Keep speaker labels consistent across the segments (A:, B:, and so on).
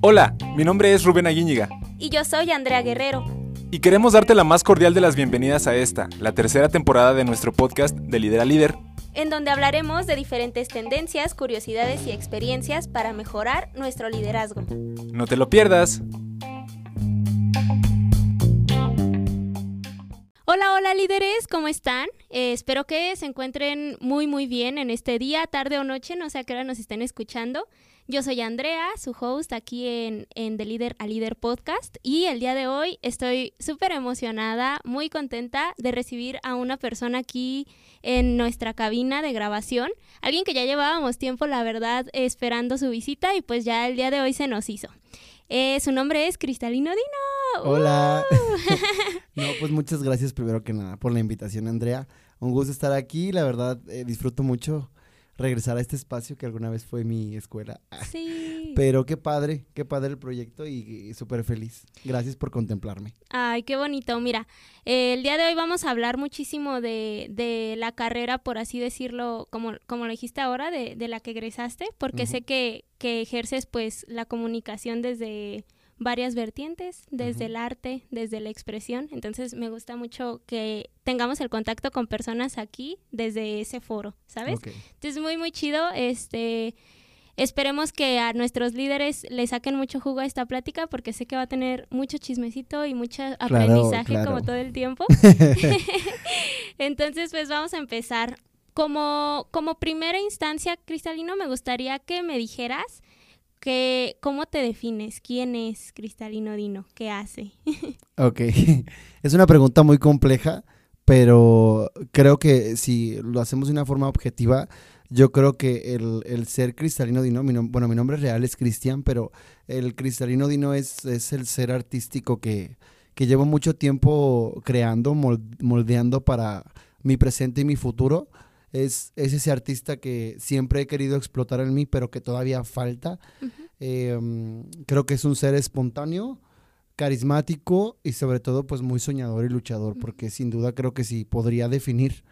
A: Hola, mi nombre es Rubén Aguíñiga.
B: Y yo soy Andrea Guerrero.
A: Y queremos darte la más cordial de las bienvenidas a esta, la tercera temporada de nuestro podcast de Líder a Líder.
B: En donde hablaremos de diferentes tendencias, curiosidades y experiencias para mejorar nuestro liderazgo.
A: No te lo pierdas.
B: Hola, hola líderes, ¿cómo están? Eh, espero que se encuentren muy, muy bien en este día, tarde o noche, no sé a qué hora nos estén escuchando. Yo soy Andrea, su host aquí en, en The Líder a Líder Podcast y el día de hoy estoy súper emocionada, muy contenta de recibir a una persona aquí en nuestra cabina de grabación, alguien que ya llevábamos tiempo, la verdad, esperando su visita y pues ya el día de hoy se nos hizo. Eh, su nombre es Cristalino Dino.
C: Hola. no, pues muchas gracias primero que nada por la invitación, Andrea. Un gusto estar aquí. La verdad, eh, disfruto mucho regresar a este espacio que alguna vez fue mi escuela.
B: Sí.
C: Pero qué padre, qué padre el proyecto y, súper feliz. Gracias por contemplarme.
B: Ay, qué bonito. Mira, eh, el día de hoy vamos a hablar muchísimo de, de la carrera, por así decirlo, como, como lo dijiste ahora, de, de la que egresaste, porque sé que, que ejerces pues la comunicación desde varias vertientes, desde el arte, desde la expresión. Entonces me gusta mucho que tengamos el contacto con personas aquí desde ese foro, ¿sabes? Entonces muy, muy chido. Este, esperemos que a nuestros líderes le saquen mucho jugo a esta plática porque sé que va a tener mucho chismecito y mucho aprendizaje como todo el tiempo. Entonces pues vamos a empezar. Como, como primera instancia, Cristalino, me gustaría que me dijeras ¿Cómo te defines? ¿Quién es Cristalino Dino? ¿Qué hace?
C: ok, es una pregunta muy compleja, pero creo que si lo hacemos de una forma objetiva, yo creo que el, ser Cristalino Dino, bueno, mi nombre real es Cristian, pero el Cristalino Dino es, es el ser artístico que, que llevo mucho tiempo creando, moldeando para mi presente y mi futuro es, ese artista que siempre he querido explotar en mí, pero que todavía falta. Em, creo que es un ser espontáneo, carismático y sobre todo pues muy soñador y luchador, porque sin duda creo que sí podría definir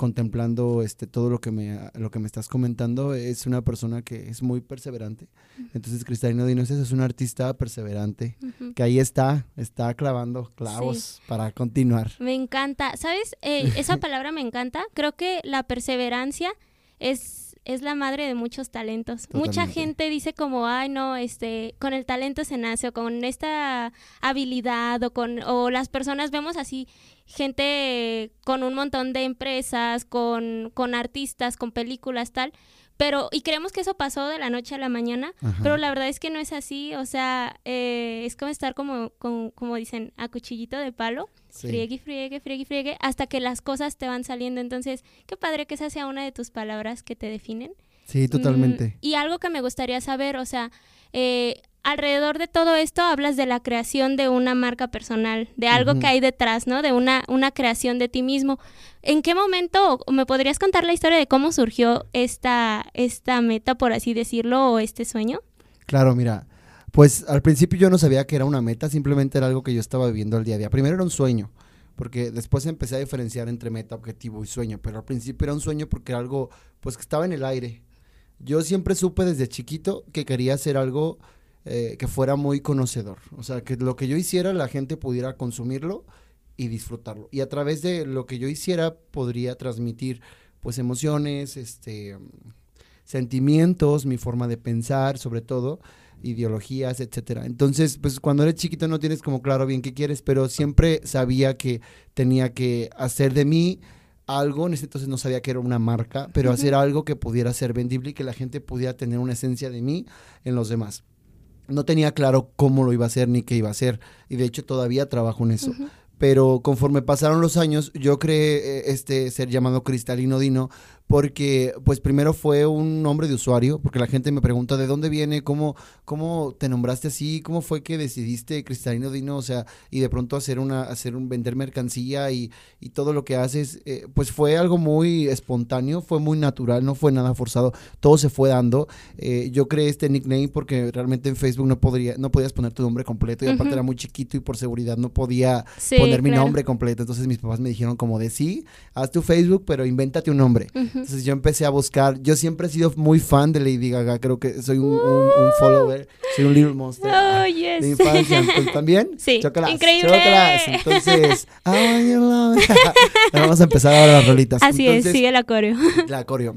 C: contemplando este todo lo que me lo que me estás comentando es una persona que es muy perseverante. Entonces Cristalino Dinoces es un artista perseverante que ahí está está clavando clavos para continuar.
B: Me encanta. Sabes eh, esa palabra me encanta. Creo que la perseverancia es es la madre de muchos talentos. Mucha gente dice como, ay, no, este, con el talento se nace, o con esta habilidad, o con, o las personas vemos así, gente con un montón de empresas, con, con artistas, con películas, tal, pero, y creemos que eso pasó de la noche a la mañana, pero la verdad es que no es así, o sea, eh, es como estar como, como, dicen, a cuchillito de palo, friegue, friegue, friegue, friegue, hasta que las cosas te van saliendo. Entonces, qué padre que esa sea una de tus palabras que te definen.
C: Sí, totalmente.
B: Mm, y algo que me gustaría saber, o sea, eh, alrededor de todo esto hablas de la creación de una marca personal, de algo que hay detrás, ¿no? De una, una creación de ti mismo. ¿En qué momento me podrías contar la historia de cómo surgió esta, esta meta, por así decirlo, o este sueño?
C: Claro, mira, pues al principio yo no sabía que era una meta, simplemente era algo que yo estaba viviendo al día a día. Primero era un sueño, porque después empecé a diferenciar entre meta, objetivo y sueño, pero al principio era un sueño porque era algo, pues que estaba en el aire. Yo siempre supe desde chiquito que quería hacer algo eh, que fuera muy conocedor. O sea, que lo que yo hiciera la gente pudiera consumirlo y disfrutarlo. Y a través de lo que yo hiciera podría transmitir pues emociones, este sentimientos, mi forma de pensar, sobre todo, ideologías, etcétera. Entonces, pues cuando eres chiquito no tienes como claro bien qué quieres, pero siempre sabía que tenía que hacer de mí algo, en ese entonces no sabía que era una marca, pero hacer algo que pudiera ser vendible y que la gente pudiera tener una esencia de mí en los demás no tenía claro cómo lo iba a hacer ni qué iba a hacer. Y de hecho todavía trabajo en eso. Pero conforme pasaron los años, yo creé eh, este ser llamado Cristalino Dino porque pues primero fue un nombre de usuario, porque la gente me pregunta de dónde viene, cómo, cómo te nombraste así, cómo fue que decidiste Cristalino Dino, o sea, y de pronto hacer una, hacer un vender mercancía y, y todo lo que haces, eh, pues fue algo muy espontáneo, fue muy natural, no fue nada forzado, todo se fue dando. Eh, yo creé este nickname porque realmente en Facebook no podría, no podías poner tu nombre completo y aparte era muy chiquito y por seguridad no podía poner poner mi nombre completo. Entonces mis papás me dijeron como de sí, haz tu Facebook, pero invéntate un nombre. Entonces yo empecé a buscar, yo siempre he sido muy fan de Lady Gaga, creo que soy un, follower, soy un little monster
B: oh, yes.
C: de infancia. ¿También?
B: Sí, increíble.
C: Entonces, vamos a empezar ahora las rolitas.
B: Así es, sigue la coreo.
C: La coreo.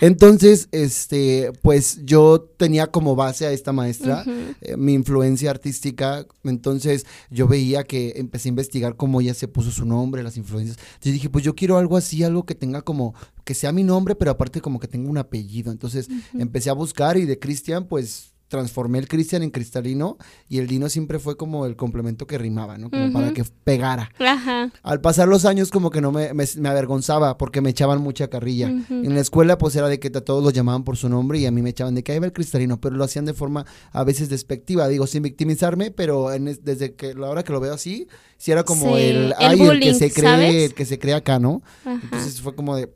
C: Entonces, este, pues yo tenía como base a esta maestra, eh, mi influencia artística, entonces yo veía que empecé a investigar cómo ella se puso su nombre, las influencias. Entonces dije, pues yo quiero algo así, algo que tenga como, que sea mi nombre, pero aparte como que tenga un apellido. Entonces empecé a buscar y de Cristian, pues transformé el Cristian en cristalino y el Dino siempre fue como el complemento que rimaba, ¿no? Como para que pegara.
B: Ajá.
C: Al pasar los años como que no me, me, avergonzaba porque me echaban mucha carrilla. En la escuela pues era de que a todos los llamaban por su nombre y a mí me echaban de que ahí va el cristalino, pero lo hacían de forma a veces despectiva, digo, sin victimizarme, pero desde que la hora que lo veo así, si era como el, el, que se cree, el que se cree acá, ¿no? Entonces fue como de,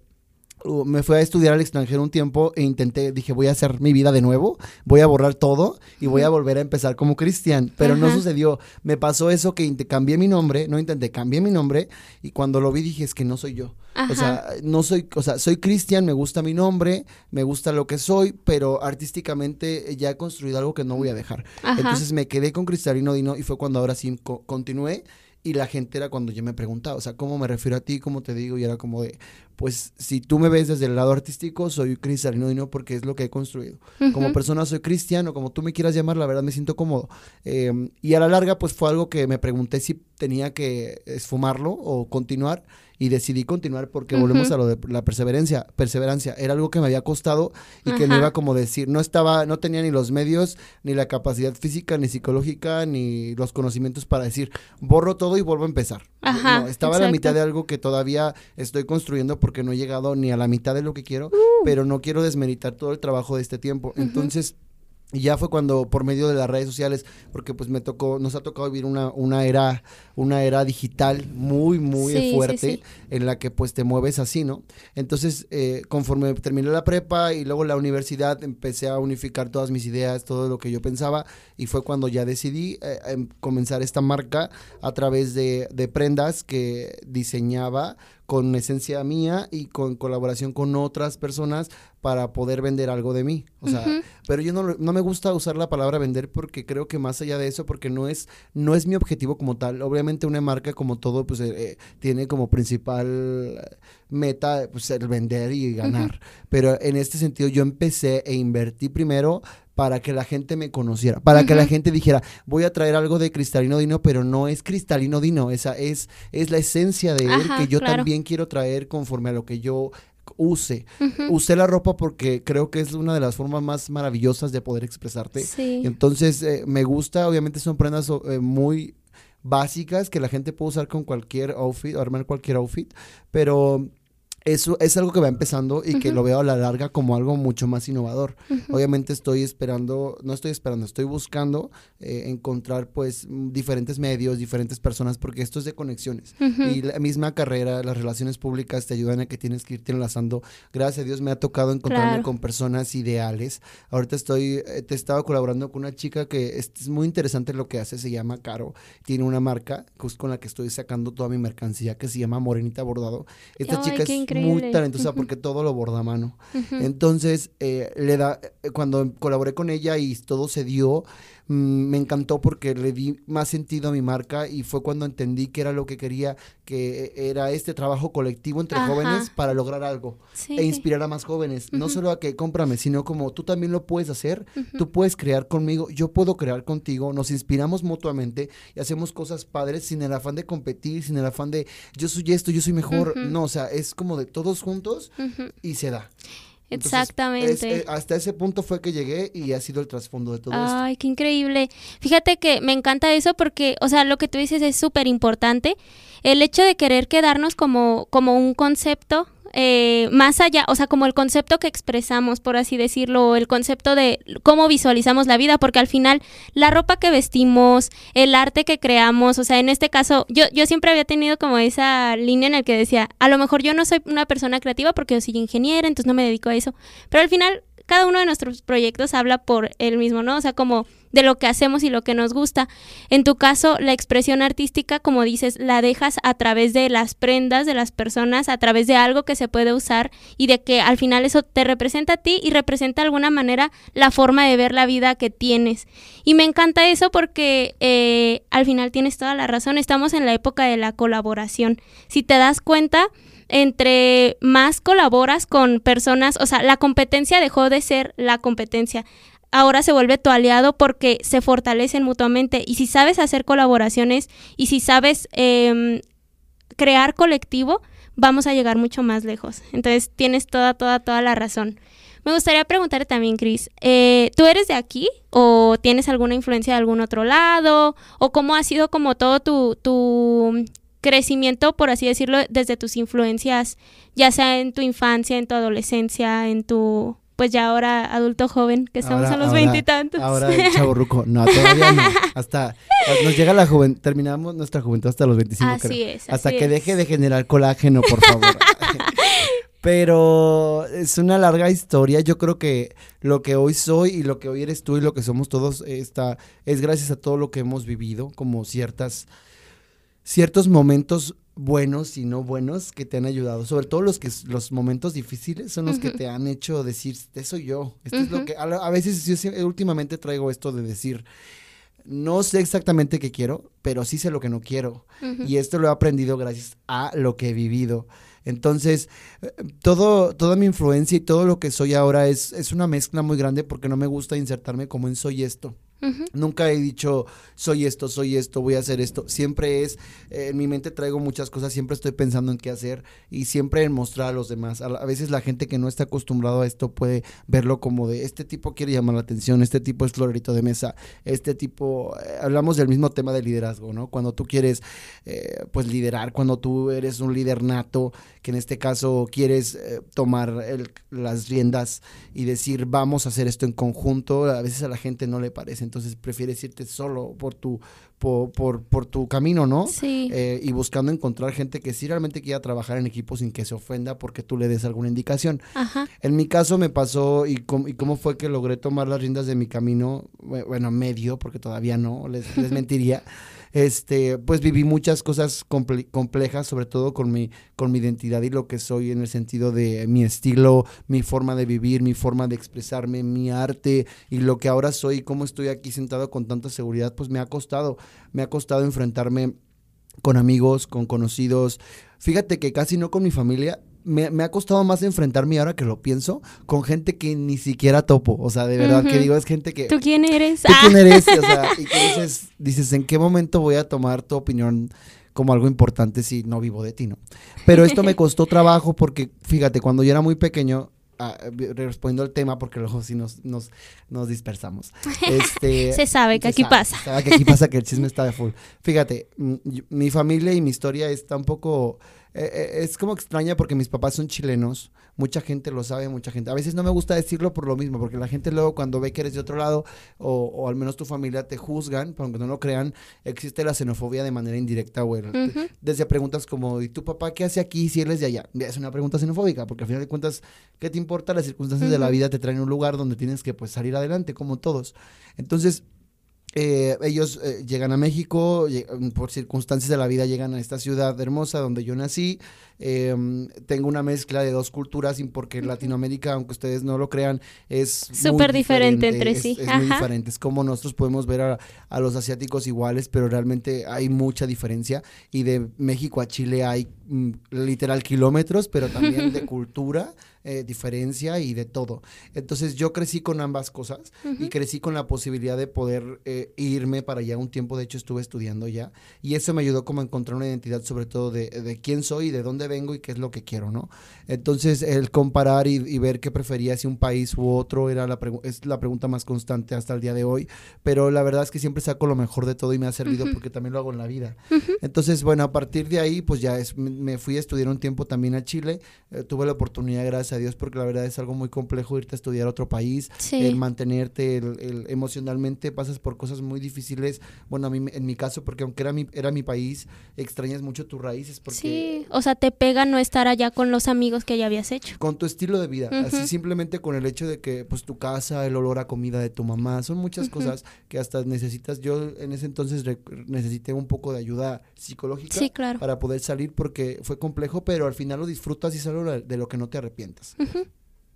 C: me fui a estudiar al extranjero un tiempo e intenté, dije, voy a hacer mi vida de nuevo, voy a borrar todo y voy a volver a empezar como cristian. Pero no sucedió. Me pasó eso que cambié mi nombre, no intenté, cambié mi nombre y cuando lo vi dije, es que no soy yo. O sea, no soy, o sea, soy cristian, me gusta mi nombre, me gusta lo que soy, pero artísticamente ya he construido algo que no voy a dejar. Entonces me quedé con Cristalino Dino y fue cuando ahora sí continué y la gente era cuando yo me preguntaba, o sea, ¿cómo me refiero a ti? ¿Cómo te digo? Y era como de, pues si tú me ves desde el lado artístico, soy cristalino y no porque es lo que he construido. Como persona soy cristiano, como tú me quieras llamar, la verdad me siento cómodo. Em, y a la larga, pues fue algo que me pregunté si tenía que esfumarlo o continuar y decidí continuar porque volvemos a lo de la perseverancia, perseverancia, era algo que me había costado y que no iba como decir, no estaba, no tenía ni los medios, ni la capacidad física, ni psicológica, ni los conocimientos para decir, borro todo y vuelvo a empezar. no, estaba a la mitad de algo que todavía estoy construyendo porque no he llegado ni a la mitad de lo que quiero, uh. pero no quiero desmeritar todo el trabajo de este tiempo. Entonces, y ya fue cuando por medio de las redes sociales, porque pues me tocó, nos ha tocado vivir una, una era, una era digital muy, muy fuerte, en la que pues te mueves así, ¿no? Entonces, eh, conforme terminé la prepa y luego la universidad, empecé a unificar todas mis ideas, todo lo que yo pensaba, y fue cuando ya decidí eh, em, comenzar esta marca a través de, de prendas que diseñaba con esencia mía y con colaboración con otras personas para poder vender algo de mí. O sea, pero yo no, no, me gusta usar la palabra vender porque creo que más allá de eso, porque no es, no es mi objetivo como tal. Obviamente una marca como todo, pues eh, eh, tiene como principal meta pues, el vender y ganar. Pero en este sentido yo empecé e invertí primero para que la gente me conociera, para que la gente dijera, voy a traer algo de Cristalino Dino, pero no es Cristalino Dino, esa es, es la esencia de él que yo también quiero traer conforme a lo que yo use. Usé la ropa porque creo que es una de las formas más maravillosas de poder expresarte. Entonces, eh, me gusta, obviamente son prendas eh, muy básicas que la gente puede usar con cualquier outfit, armar cualquier outfit, pero eso es algo que va empezando y que lo veo a la larga como algo mucho más innovador. Obviamente estoy esperando, no estoy esperando, estoy buscando eh, encontrar pues diferentes medios, diferentes personas, porque esto es de conexiones. Y la misma carrera, las relaciones públicas te ayudan a que tienes que irte enlazando. Gracias a Dios me ha tocado encontrarme con personas ideales. Ahorita estoy, eh, te estaba colaborando con una chica que es, muy interesante lo que hace, se llama Caro. Tiene una marca con la que estoy sacando toda mi mercancía que se llama Morenita Bordado. Esta chica es muy talentosa porque todo lo borda a mano. Entonces, eh, le da, eh, cuando colaboré con ella y todo se dio, mm, me encantó porque le di más sentido a mi marca y fue cuando entendí que era lo que quería, que era este trabajo colectivo entre jóvenes para lograr algo e inspirar a más jóvenes. No solo a que cómprame, sino como tú también lo puedes hacer, tú puedes crear conmigo, yo puedo crear contigo, nos inspiramos mutuamente y hacemos cosas padres sin el afán de competir, sin el afán de yo soy esto, yo soy mejor. No, o sea, es como de todos juntos y se da.
B: Exactamente.
C: Eh, hasta ese punto fue que llegué y ha sido el trasfondo de todo
B: esto. Ay, qué increíble. Fíjate que me encanta eso porque, o sea, lo que tú dices es súper importante. El hecho de querer quedarnos como, como un concepto eh, más allá, o sea, como el concepto que expresamos, por así decirlo, el concepto de cómo visualizamos la vida, porque al final la ropa que vestimos, el arte que creamos, o sea, en este caso, yo, yo siempre había tenido como esa línea en la que decía, a lo mejor yo no soy una persona creativa porque yo soy ingeniera, entonces no me dedico a eso, pero al final cada uno de nuestros proyectos habla por él mismo, ¿no? O sea, como de lo que hacemos y lo que nos gusta. En tu caso, la expresión artística, como dices, la dejas a través de las prendas de las personas, a través de algo que se puede usar y de que al final eso te representa a ti y representa de alguna manera la forma de ver la vida que tienes. Y me encanta eso porque eh, al final tienes toda la razón, estamos en la época de la colaboración. Si te das cuenta, entre más colaboras con personas, o sea, la competencia dejó de ser la competencia ahora se vuelve tu aliado porque se fortalecen mutuamente. Y si sabes hacer colaboraciones y si sabes em, crear colectivo, vamos a llegar mucho más lejos. Entonces tienes toda, toda, toda la razón. Me gustaría preguntarte también, Cris, eh, ¿tú eres de aquí o tienes alguna influencia de algún otro lado? ¿O cómo ha sido como todo tu, tu crecimiento, por así decirlo, desde tus influencias, ya sea en tu infancia, en tu adolescencia, en tu pues ya ahora adulto joven, que estamos a los veintitantos.
C: Ahora el chavo ruco. No, todavía no. Hasta nos llega la juventud, terminamos nuestra juventud hasta los 25,
B: así Es,
C: hasta que deje de generar colágeno, por favor. Pero es una larga historia. Yo creo que lo que hoy soy y lo que hoy eres tú y lo que somos todos está, es gracias a todo lo que hemos vivido, como ciertas, ciertos momentos buenos y no buenos que te han ayudado. Sobre todo los que los momentos difíciles son los que te han hecho decir, este soy yo. Esto es lo que a, veces yo últimamente traigo esto de decir, no sé exactamente qué quiero, pero sí sé lo que no quiero. Y esto lo he aprendido gracias a lo que he vivido. Entonces, eh, todo, toda mi influencia y todo lo que soy ahora es, es una mezcla muy grande porque no me gusta insertarme como en soy esto. Nunca he dicho, soy esto, soy esto, voy a hacer esto. Siempre es, eh, en mi mente traigo muchas cosas, siempre estoy pensando en qué hacer y siempre en mostrar a los demás. A, veces la gente que no está acostumbrado a esto puede verlo como de, este tipo quiere llamar la atención, este tipo es florerito de mesa, este tipo, eh, hablamos del mismo tema de liderazgo, ¿no? Cuando tú quieres, eh, pues, liderar, cuando tú eres un líder nato, que en este caso quieres tomar las riendas y decir, vamos a hacer esto en conjunto, a veces a la gente no le parece entonces prefieres irte solo por tu, por, por, tu camino, ¿no?
B: Sí.
C: Eh, y buscando encontrar gente que sí realmente quiera trabajar en equipo sin que se ofenda porque tú le des alguna indicación.
B: Ajá.
C: En mi caso me pasó y, y cómo fue que logré tomar las riendas de mi camino, bueno, medio, porque todavía no, les, les mentiría este, pues viví muchas cosas complejas, sobre todo con mi, con mi identidad y lo que soy en el sentido de mi estilo, mi forma de vivir, mi forma de expresarme, mi arte y lo que ahora soy, cómo estoy aquí sentado con tanta seguridad, pues me ha costado, me ha costado enfrentarme con amigos, con conocidos. Fíjate que casi no con mi familia, me, ha costado más enfrentarme ahora que lo pienso con gente que ni siquiera topo. O sea, de verdad que digo, es gente que.
B: ¿Tú quién eres?
C: ¿Tú quién eres? O sea, y que dices, dices, ¿en qué momento voy a tomar tu opinión como algo importante si no vivo de ti, no? Pero esto me costó trabajo porque, fíjate, cuando yo era muy pequeño, ah, respondiendo al tema, porque luego sí nos, nos, nos dispersamos. Este,
B: se sabe que aquí pasa. Se
C: sabe que aquí pasa que el chisme está de full. Fíjate, mi familia y mi historia está un poco eh, eh, es como extraña porque mis papás son chilenos, mucha gente lo sabe, mucha gente. A veces no me gusta decirlo por lo mismo, porque la gente luego cuando ve que eres de otro lado, o, al menos tu familia te juzgan, aunque no lo crean, existe la xenofobia de manera indirecta, güey. Desde preguntas como, ¿y tu papá qué hace aquí si él es de allá? Es una pregunta xenofóbica, porque al final de cuentas, ¿qué te importa? Las circunstancias de la vida te traen a un lugar donde tienes que pues salir adelante, como todos. Entonces, eh, ellos eh, llegan a México, mm, por circunstancias de la vida llegan a esta ciudad hermosa donde yo nací. Em, tengo una mezcla de dos culturas, porque Latinoamérica, aunque ustedes no lo crean, es
B: súper diferente, entre sí.
C: Es, muy diferente. Es como nosotros podemos ver a, a, los asiáticos iguales, pero realmente hay mucha diferencia. Y de México a Chile hay mm, literal kilómetros, pero también de cultura eh, diferencia y de todo. Entonces yo crecí con ambas cosas y crecí con la posibilidad de poder eh, irme para allá un tiempo, de hecho estuve estudiando ya y eso me ayudó como a encontrar una identidad sobre todo de, de quién soy, de dónde vengo y qué es lo que quiero, ¿no? Entonces el comparar y, ver qué prefería si un país u otro era la es la pregunta más constante hasta el día de hoy, pero la verdad es que siempre saco lo mejor de todo y me ha servido porque también lo hago en la vida. Entonces, bueno, a partir de ahí, pues ya es, me fui a estudiar un tiempo también a Chile, eh, tuve la oportunidad, gracias a Dios, porque la verdad es algo muy complejo irte a estudiar a otro país,
B: Sí.
C: el mantenerte el, el- emocionalmente, pasas por cosas muy difíciles. Bueno, a mí, en mi caso, porque aunque era mi, era mi país, extrañas mucho tus raíces, porque
B: Sí, o sea, te pega no estar allá con los amigos que ya habías hecho.
C: con tu estilo de vida, así simplemente con el hecho de que pues tu casa, el olor a comida de tu mamá, son muchas cosas que hasta necesitas. Yo en ese entonces necesité un poco de ayuda psicológica
B: Sí, claro.
C: para poder salir porque fue complejo, pero al final lo disfrutas y es algo de lo que no te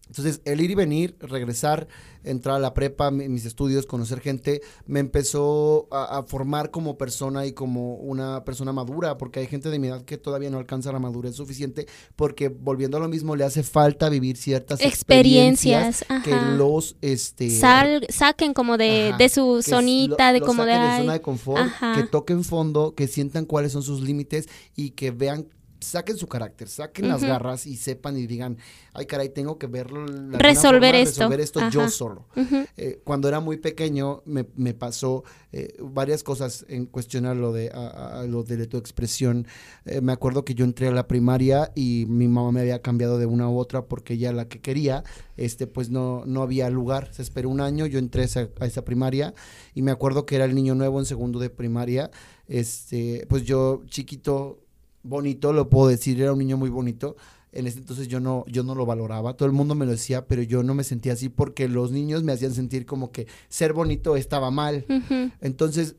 C: Entonces, el ir y venir, regresar, entrar a la prepa, mi- mis estudios, conocer gente, me empezó a, a formar como persona y como una persona madura, porque hay gente de mi edad que todavía no alcanza la madurez suficiente, porque volviendo a lo mismo, le hace falta vivir ciertas experiencias,
B: Experiencias,
C: que los, este...
B: Sal, saquen como de,
C: Ajá,
B: de su zonita,
C: lo-
B: de
C: lo
B: como de,
C: zona de confort,
B: Ajá.
C: que toquen fondo, que sientan cuáles son sus límites y que vean, saquen su carácter, saquen las garras y sepan y digan, ay caray, tengo que verlo.
B: Resolver
C: forma,
B: esto.
C: Resolver esto yo solo. Eh, cuando era muy pequeño me, me pasó eh, varias cosas en cuestionar lo de, a, lo de tu expresión. Eh, me acuerdo que yo entré a la primaria y mi mamá me había cambiado de una u otra porque ella la que quería, este, pues no, no había lugar. Se esperó un año, yo entré a esa, a esa primaria y me acuerdo que era el niño nuevo en segundo de primaria. Este, pues yo chiquito, bonito, lo puedo decir, era un niño muy bonito. En ese entonces yo no, yo no lo valoraba, todo el mundo me lo decía, pero yo no me sentía así porque los niños me hacían sentir como que ser bonito estaba mal. Entonces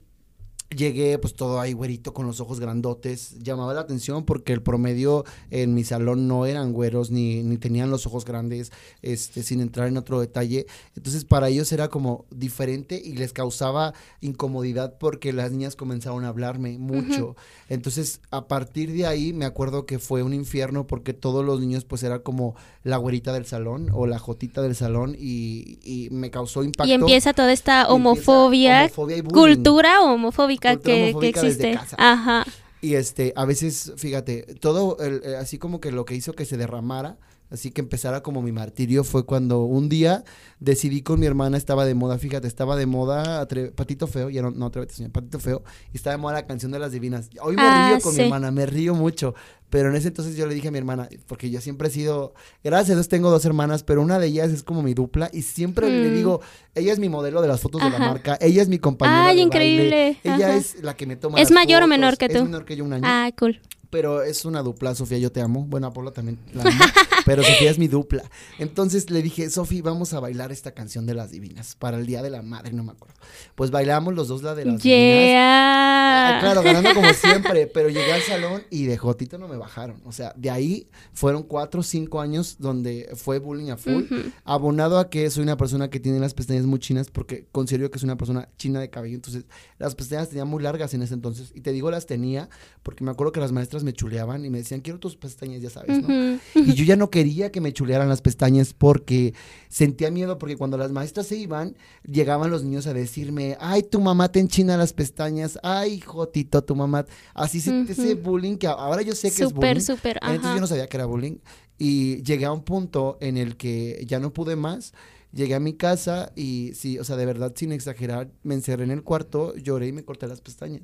C: llegué pues todo ahí güerito con los ojos grandotes, llamaba la atención porque el promedio en mi salón no eran güeros ni, ni tenían los ojos grandes, este, sin entrar en otro detalle. Entonces para ellos era como diferente y les causaba incomodidad porque las niñas comenzaron a hablarme mucho. Entonces a partir de ahí me acuerdo que fue un infierno porque todos los niños pues era como la güerita del salón o la jotita del salón y, y me causó impacto.
B: Y empieza toda esta homofobia,
C: homofobia y
B: cultura homofóbica Que, que
C: homofóbica desde
B: existe.
C: casa.
B: Ajá.
C: Y este, a veces, fíjate, todo el- eh, así como que lo que hizo que se derramara, así que empezara como mi martirio fue cuando un día decidí con mi hermana, estaba de moda, fíjate, estaba de moda Atre- Patito Feo, ya no, no Atrévete, señor, Patito Feo, y estaba de moda la canción de las divinas. Hoy me
B: Ah,
C: río con
B: sí.
C: mi hermana, me río mucho, pero en ese entonces yo le dije a mi hermana, porque yo siempre he sido, gracias a Dios tengo dos hermanas, pero una de ellas es como mi dupla, y siempre le
B: Mm.
C: digo, ella es mi modelo de las fotos de la marca, ella es mi compañera
B: Ay,
C: de
B: increíble,
C: baile, ella es la que me toma
B: ¿Es
C: las
B: mayor o menor que
C: Es
B: tú?
C: menor que yo un año.
B: Ah, cool.
C: Pero es una dupla, Sofía, yo te amo. Bueno, Apolo también la amo, pero Sofía es mi dupla. Entonces le dije, Sofía, vamos a bailar esta canción de las divinas para el Día de la Madre, no me acuerdo. Pues bailamos los dos la de las divinas. Ah,
B: Yeah.
C: claro, ganando como siempre, pero llegué al salón y de Jotito no me bajaron. O sea, de ahí fueron cuatro o cinco años donde fue bullying a full. Abonado a que soy una persona que tiene las pestañas muy chinas porque considero que soy una persona china de cabello. Entonces, las pestañas tenía muy largas en ese entonces. Y te digo, las tenía porque me acuerdo que las maestras me chuleaban y me decían, quiero tus pestañas, ya sabes, ¿no? Y yo ya no quería que me chulearan las pestañas porque sentía miedo porque cuando las maestras se iban, llegaban los niños a decirme, ay, tu mamá te enchina las pestañas, ay, Jotito, tu mamá. Así se, ese bullying que ahora yo sé que.
B: Súper, súper.
C: Entonces yo no sabía que era bullying y llegué a un punto en el que ya no pude más. Llegué a mi casa y sí, o sea, de verdad, sin exagerar, me encerré en el cuarto, lloré y me corté las pestañas.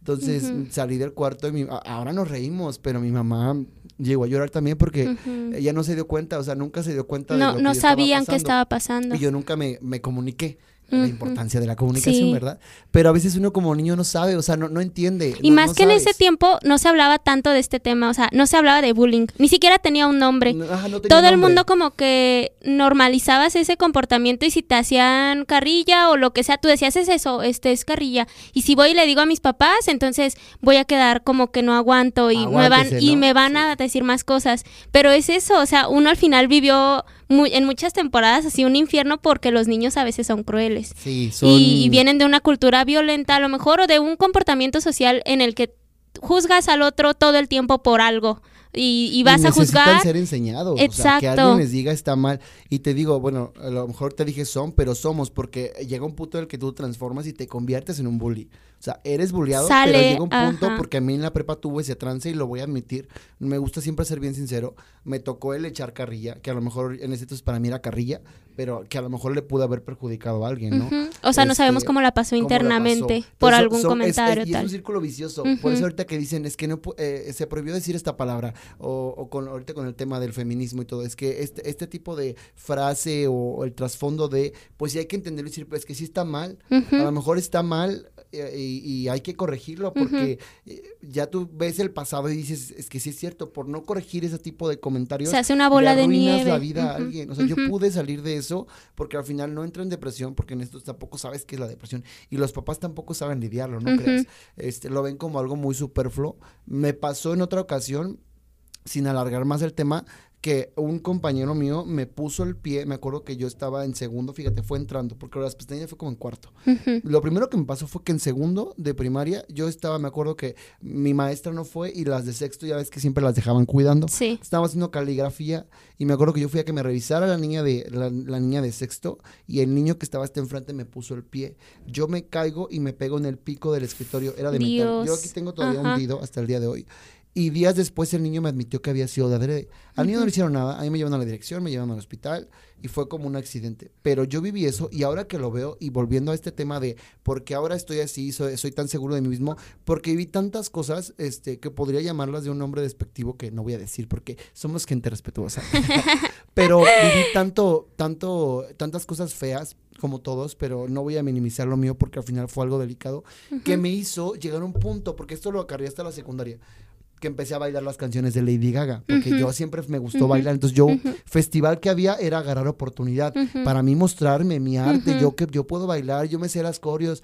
C: Entonces salí del cuarto y mi- ahora nos reímos, pero mi mamá llegó a llorar también porque ella no se dio cuenta, o sea, nunca se dio cuenta de lo
B: No,
C: que
B: no sabían qué estaba pasando.
C: Y yo nunca me, me comuniqué la importancia de la comunicación,
B: Sí.
C: ¿verdad? Pero a veces uno como niño no sabe, o sea, no, no entiende.
B: Y
C: no-
B: más
C: no
B: que en ese tiempo no se hablaba tanto de este tema, o sea, no se hablaba de bullying, ni siquiera tenía un nombre.
C: No, ajá, no tenía
B: Todo el mundo como que normalizabas ese comportamiento y si te hacían carrilla o lo que sea, tú decías es eso, este es carrilla. Y si voy y le digo a mis papás, entonces voy a quedar como que no aguanto y me van y me van a decir más cosas. Pero es eso, o sea, uno al final vivió muy, en muchas temporadas así un infierno porque los niños a veces son crueles.
C: Sí, son...
B: Y, y vienen de una cultura violenta a lo mejor o de un comportamiento social en el que juzgas al otro todo el tiempo por algo y, y vas a
C: necesitan
B: juzgar.
C: ser enseñados. O sea, que
B: Exacto.
C: alguien les diga está mal. Y te digo, bueno, a lo mejor te dije son, pero somos, porque llega un punto en el que tú transformas y te conviertes en un bully. O sea, eres bulleado,
B: Sale,
C: pero llega un punto,
B: ajá.
C: porque a mí en la prepa tuve ese trance y lo voy a admitir. Me gusta siempre ser bien sincero. Me tocó el echar carrilla, que a lo mejor en ese entonces para mí era carrilla, pero que a lo mejor le pudo haber perjudicado a alguien, ¿no?
B: O sea, no
C: Este,
B: sabemos cómo la pasó internamente
C: pasó.
B: por
C: Entonces,
B: algún
C: son- es- es-
B: comentario
C: y es un círculo vicioso.
B: Ujú.
C: Por eso ahorita que dicen es que no eh, se prohibió decir esta palabra o, o con ahorita con el tema del feminismo y todo, es que este este tipo de frase o, o el trasfondo de pues sí hay que entenderlo y decir pues que sí está mal, a lo mejor está mal eh, y, y hay que corregirlo porque eh, ya tú ves el pasado y dices es que sí es cierto por no corregir ese tipo de comentarios
B: Se hace una bola
C: le
B: de nieve.
C: la vida a alguien. O sea, yo pude salir de eso porque al final no entro en depresión porque en esto tampoco sabes qué es la depresión y los papás tampoco saben lidiarlo, no
B: Ujú.
C: creas. Este, lo ven como algo muy superfluo. Me pasó en otra ocasión, sin alargar más el tema, que un compañero mío me puso el pie, me acuerdo que yo estaba en segundo, fíjate, fue entrando, porque las pestañas fue como en cuarto. Lo primero que me pasó fue que en segundo de primaria yo estaba, me acuerdo que mi maestra no fue y las de sexto ya ves que siempre las dejaban cuidando.
B: Sí.
C: Estaba haciendo caligrafía y me acuerdo que yo fui a que me revisara la niña de la, la niña de sexto y el niño que estaba hasta enfrente me puso el pie. Yo me caigo y me pego en el pico del escritorio, era de metal. Yo
B: Dios.
C: aquí tengo todavía
B: Ajá.
C: hundido hasta el día de hoy. Y días después el niño me admitió que había sido de adrede. Al niño no le hicieron nada, a mí me llevaron a la dirección, me llevaron al hospital y fue como un accidente. Pero yo viví eso y ahora que lo veo y volviendo a este tema de por qué ahora estoy así, soy, soy tan seguro de mí mismo, porque viví tantas cosas este, que podría llamarlas de un nombre despectivo que no voy a decir porque somos gente respetuosa. pero viví tanto, tanto, tantas cosas feas como todos, pero no voy a minimizar lo mío porque al final fue algo delicado, que me hizo llegar a un punto, porque esto lo acarreé hasta la secundaria, que empecé a bailar las canciones de Lady Gaga, porque
B: Ujú.
C: yo siempre me gustó bailar, entonces yo,
B: Ujú.
C: festival que había era agarrar oportunidad, para mí mostrarme mi arte, yo que yo puedo bailar, yo me sé las coreos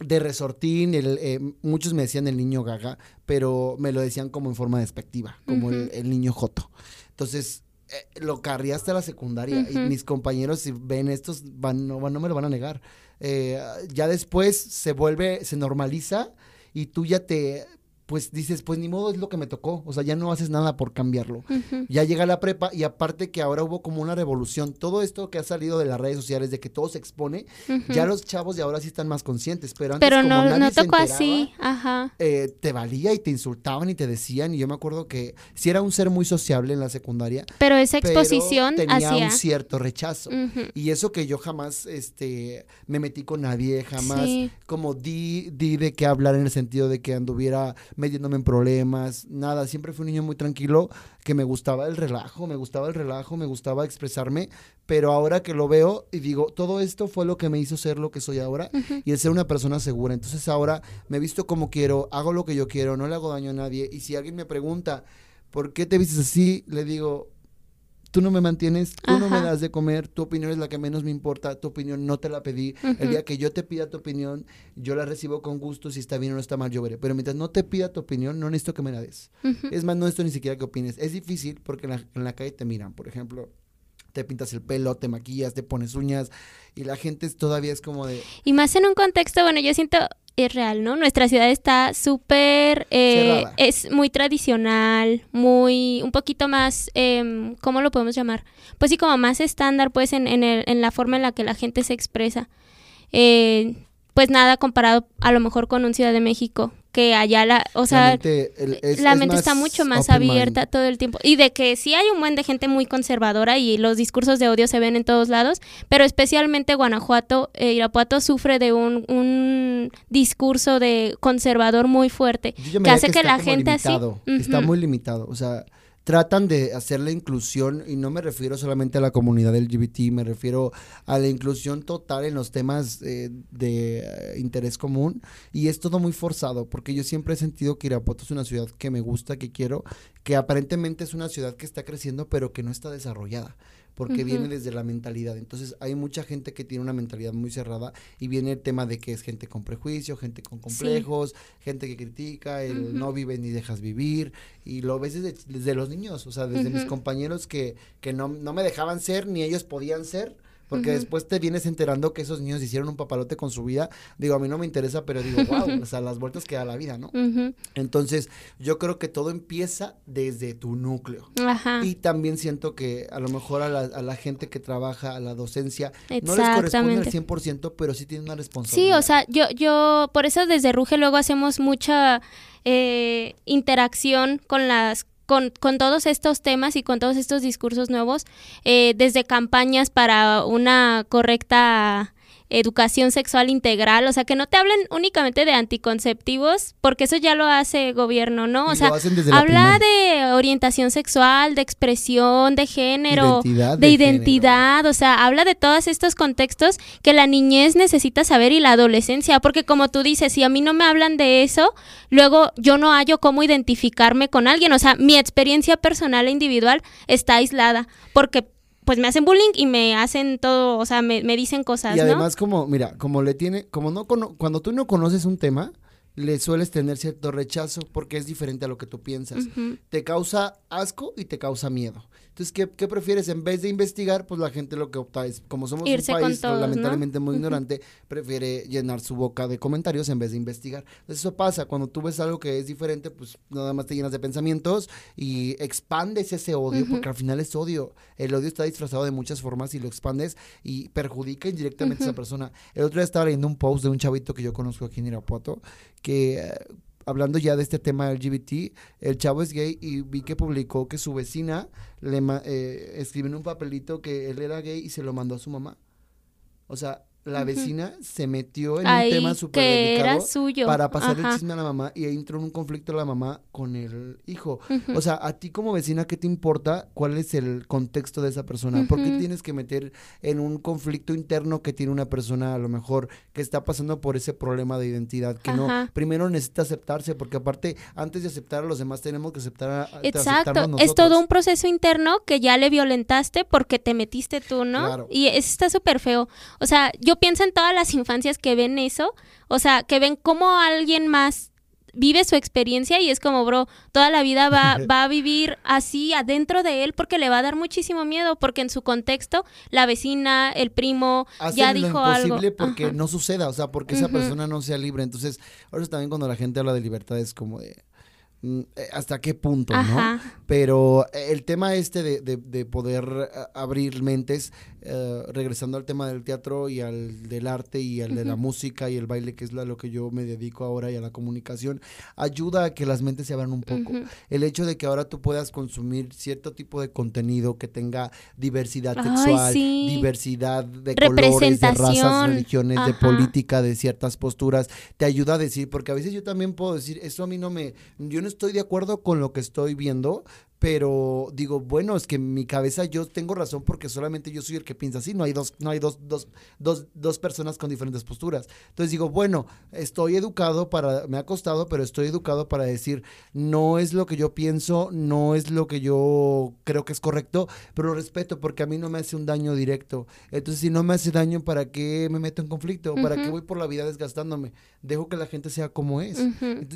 C: de resortín, el, eh, muchos me decían el niño gaga, pero me lo decían como en forma despectiva, como el, niño joto. Entonces, eh, lo carrí hasta la secundaria y mis compañeros si ven estos van, no, van- no me lo van a negar. Eh, ya después se vuelve, se normaliza y tú ya te, pues dices, pues ni modo es lo que me tocó, o sea, ya no haces nada por cambiarlo. Ya llega la prepa y aparte que ahora hubo como una revolución, todo esto que ha salido de las redes sociales, de que todo se expone, ya los chavos de ahora sí están más conscientes, pero antes
B: Pero
C: como
B: no,
C: nadie
B: no
C: se
B: tocó
C: enteraba,
B: así. Ajá.
C: eh, te valía y te insultaban y te decían, y yo me acuerdo que si era un ser muy sociable en la secundaria,
B: Pero esa
C: pero
B: exposición
C: tenía
B: hacia.
C: un cierto rechazo. Y eso que yo jamás este, me metí con nadie, jamás
B: Sí.
C: como di, di de qué hablar en el sentido de que anduviera metiéndome en problemas, nada, siempre fui un niño muy tranquilo, que me gustaba el relajo, me gustaba el relajo, me gustaba expresarme, pero ahora que lo veo y digo, todo esto fue lo que me hizo ser lo que soy ahora y el ser una persona segura. Entonces ahora me he visto como quiero, hago lo que yo quiero, no le hago daño a nadie y si alguien me pregunta, ¿por qué te vistes así? Le digo, tú no me mantienes, tú no me das de comer, tu opinión es la que menos me importa, tu opinión no te la pedí. El día que yo te pida tu opinión, yo la recibo con gusto, si está bien o no está mal, yo veré. Pero mientras no te pida tu opinión, no necesito que me la des. Es más, no necesito ni siquiera que opines. Es difícil porque en la, en la calle te miran, por ejemplo. Te pintas el pelo, te maquillas, te pones uñas y la gente todavía es como de...
B: Y más en un contexto, bueno, yo siento es real, ¿no? Nuestra ciudad está súper, eh, es muy tradicional, muy, un poquito más, em, ¿cómo lo podemos llamar? Pues sí, como más estándar, pues, en, en, el- en la forma en la que la gente se expresa. Eh, pues nada comparado a lo mejor con un Ciudad de México, que allá la, o sea,
C: la mente, el- es-
B: la
C: es
B: mente está mucho más
C: mind.
B: abierta todo el tiempo. Y de que sí hay un buen de gente muy conservadora y los discursos de odio se ven en todos lados, pero especialmente Guanajuato, eh, Irapuato sufre de un, un discurso de conservador muy fuerte. Que hace que la gente así-
C: Está muy limitado. O sea, tratan de hacer la inclusión, y no me refiero solamente a la comunidad LGBT, me refiero a la inclusión total en los temas eh, de eh, interés común. Y es todo muy forzado, porque yo siempre he sentido que Irapuato es una ciudad que me gusta, que quiero, que aparentemente es una ciudad que está creciendo, pero que no está desarrollada porque viene desde la mentalidad. Entonces hay mucha gente que tiene una mentalidad muy cerrada y viene el tema de que es gente con prejuicio, gente con complejos, gente que critica, el no vives ni dejas vivir. Y lo ves desde, desde los niños, o sea, desde mis compañeros que, que no, no me dejaban ser ni ellos podían ser porque después te vienes enterando que esos niños hicieron un papalote con su vida. Digo, a mí no me interesa, pero digo, wow, o sea, las vueltas que da la vida, ¿no? Entonces, yo creo que todo empieza desde tu núcleo. Ajá. Y también siento que a lo mejor a la, a la gente que trabaja, a la docencia, no les corresponde al 100%, pero sí tienen una responsabilidad.
B: Sí, o sea, yo, yo, por eso desde Ruge luego hacemos mucha eh, interacción con las con, con, todos estos temas y con todos estos discursos nuevos, eh, desde campañas para una correcta educación sexual integral, o sea, que no te hablen únicamente de anticonceptivos, porque eso ya lo hace gobierno, ¿no? O sea, habla de orientación sexual, de expresión, de género, de, identidad, o sea, habla de todos estos contextos que la niñez necesita saber y la adolescencia, porque como tú dices, si a mí no me hablan de eso, luego yo no hallo cómo identificarme con alguien, o sea, mi experiencia personal e individual está aislada, porque pues me hacen bullying y me hacen todo, o sea, me, dicen cosas,
C: Y además como, mira, como le tiene, como no, cuando tú no conoces un tema, le sueles tener cierto rechazo porque es diferente a lo que tú piensas. Te causa asco y te causa miedo. Entonces, ¿qué, prefieres? En vez de investigar, pues la gente lo que opta es, como somos un país lamentablemente muy ignorante, prefiere llenar su boca de comentarios en vez de investigar. Entonces, eso pasa, cuando tú ves algo que es diferente, pues nada más te llenas de pensamientos y expandes ese odio, porque al final es odio. El odio está disfrazado de muchas formas y lo expandes y perjudica indirectamente a esa persona. El otro día estaba leyendo un post de un chavito que yo conozco aquí en Irapuato, que... Hablando ya de este tema LGBT, el chavo es gay y vi que publicó que su vecina le eh, escribió en un papelito que él era gay y se lo mandó a su mamá. O sea, la vecina se metió en un tema súper delicado
B: suyo.
C: para pasar el chisme a la mamá y entró en un conflicto la mamá con el hijo. O sea, a ti como vecina, ¿qué te importa cuál es el contexto de esa persona? ¿Por qué tienes que meter en un conflicto interno que tiene una persona a lo mejor que está pasando por ese problema de identidad? Que no, primero necesita aceptarse, porque aparte, antes de aceptar a los demás, tenemos que aceptar a
B: Exacto, es todo un proceso interno que ya le violentaste porque te metiste tú, ¿no? Y eso está súper feo. O sea, yo pienso en todas las infancias que ven eso, o sea, que ven cómo alguien más vive su experiencia y es como, bro, toda la vida va, va a vivir así adentro de él porque le va a dar muchísimo miedo, porque en su contexto la vecina, el primo, ya dijo algo.
C: porque no suceda, o sea, porque esa persona no sea libre. Entonces, ahora también cuando la gente habla de libertad es como de Mm, eh, hasta qué punto, ¿no? Pero el tema este de, poder eh, abrir mentes, regresando al tema del teatro y al del arte y al de la música y el baile, que es lo que yo me dedico ahora y a la comunicación, ayuda a que las mentes se abran un poco. El hecho de que ahora tú puedas consumir cierto tipo de contenido que tenga diversidad sexual, diversidad de colores, de razas, religiones, de política, de ciertas posturas, te ayuda a decir, porque a veces yo también puedo decir, eso a mí no me, yo no estoy de acuerdo con lo que estoy viendo, pero digo, bueno, es que en mi cabeza yo tengo razón porque solamente yo soy el que piensa así, no hay dos, no hay dos, dos, dos, dos personas con diferentes posturas. Entonces digo, bueno, estoy educado para, me ha costado, pero estoy educado para decir, no es lo que yo pienso, no es lo que yo creo que es correcto, pero respeto porque a mí no me hace un daño directo. Entonces, si no me hace daño, ¿para qué me meto en conflicto? ¿Para qué voy por la vida desgastándome? Dejo que la gente sea como es.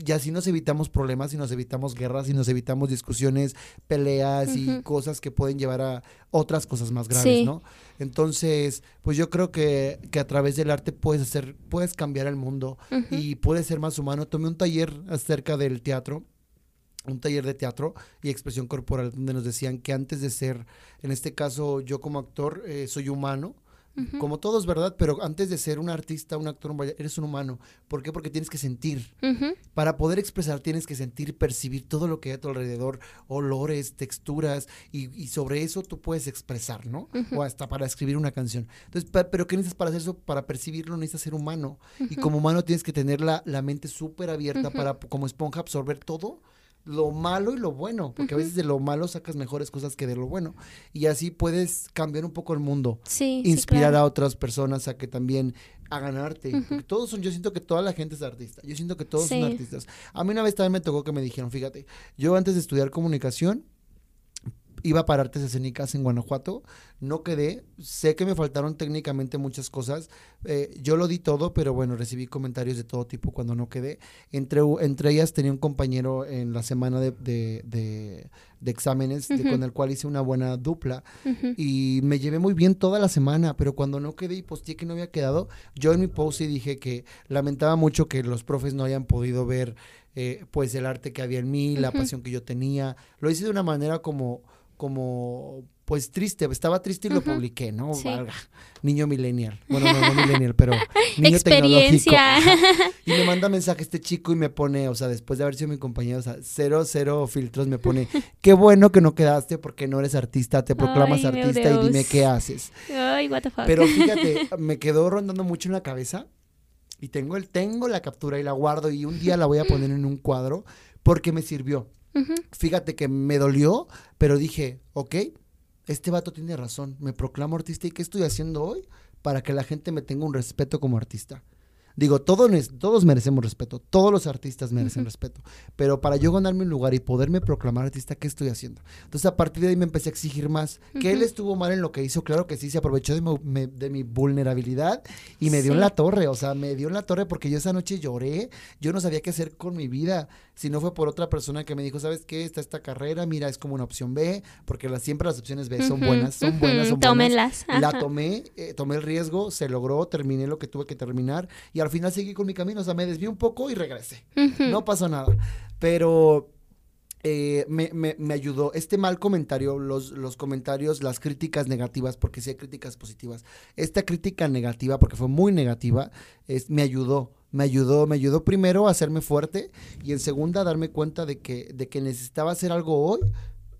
C: Y así nos evitamos problemas y nos evitamos guerras y nos evitamos discusiones peleas y cosas que pueden llevar a otras cosas más graves, ¿no? Entonces, pues yo creo que, que, a través del arte puedes hacer, puedes cambiar el mundo y puedes ser más humano. Tomé un taller acerca del teatro un taller de teatro y expresión corporal donde nos decían que antes de ser, en este caso yo como actor, eh, soy humano como todos, ¿verdad? Pero antes de ser un artista, un actor, un eres un humano. ¿Por qué? Porque tienes que sentir. Para poder expresar tienes que sentir, percibir todo lo que hay a tu alrededor, olores, texturas, y, sobre eso tú puedes expresar, ¿no? O hasta para escribir una canción. Entonces, pero ¿qué necesitas para hacer eso? Para percibirlo necesitas ser humano. Y como humano tienes que tener la, la mente súper abierta para, como esponja, absorber todo lo malo y lo bueno, porque a veces de lo malo sacas mejores cosas que de lo bueno. Y así puedes cambiar un poco el mundo.
B: Sí,
C: inspirar a otras personas a que también hagan arte. todos son, yo siento que toda la gente es artista. Yo siento que todos son artistas. A mí una vez también me tocó que me dijeron, fíjate, yo antes de estudiar comunicación, iba para artes escénicas en Guanajuato, no quedé, sé que me faltaron técnicamente muchas cosas, eh, yo lo di todo, pero bueno, recibí comentarios de todo tipo cuando no quedé, entre, entre ellas tenía un compañero en la semana de, de, exámenes con el cual hice una buena dupla y me llevé muy bien toda la semana, pero cuando no quedé y posteé que no había quedado, yo en mi post sí dije que lamentaba mucho que los profes no hayan podido ver eh, pues el arte que había en mí, la pasión que yo tenía. Lo hice de una manera como, como pues triste, estaba triste y lo publiqué, ¿no? Valga, niño millennial. Bueno, no, no millennial, pero niño Experiencia. Y me manda mensaje este chico y me pone, o sea, después de haber sido mi compañero, o sea, cero, cero filtros, me pone, qué bueno que no quedaste porque no eres artista, te proclamas artista y dime qué haces.
B: Ay, what the fuck.
C: Pero fíjate, me quedó rondando mucho en la cabeza y tengo, el, tengo la captura y la guardo y un día la voy a poner en un cuadro porque me sirvió. Fíjate que me dolió, pero dije, ok, este vato tiene razón, me proclamo artista y ¿qué estoy haciendo hoy? Para que la gente me tenga un respeto como artista. Digo, todos, todos merecemos respeto, todos los artistas merecen respeto, pero para yo ganarme un lugar y poderme proclamar artista, ¿qué estoy haciendo? Entonces a partir de ahí me empecé a exigir más. Que él estuvo mal en lo que hizo, claro que sí, se aprovechó de mi, vulnerabilidad y me dio en la torre, o sea, me dio en la torre porque yo esa noche lloré, yo no sabía qué hacer con mi vida, si no fue por otra persona que me dijo, ¿sabes qué? Está esta carrera, mira, es como una opción B, porque siempre las opciones B son buenas, son buenas, son
B: Tómenlas.
C: La tomé, eh, tomé el riesgo, se logró, terminé lo que tuve que terminar y al final seguí con mi camino, o sea, me desvié un poco y regresé. No pasó nada. Pero eh, me, me, me, ayudó. Este mal comentario, los, los comentarios, las críticas negativas, porque sí hay críticas positivas. Esta crítica negativa, porque fue muy negativa, es, me ayudó. Me ayudó, me ayudó primero a hacerme fuerte y en segunda a darme cuenta de que, de que necesitaba hacer algo hoy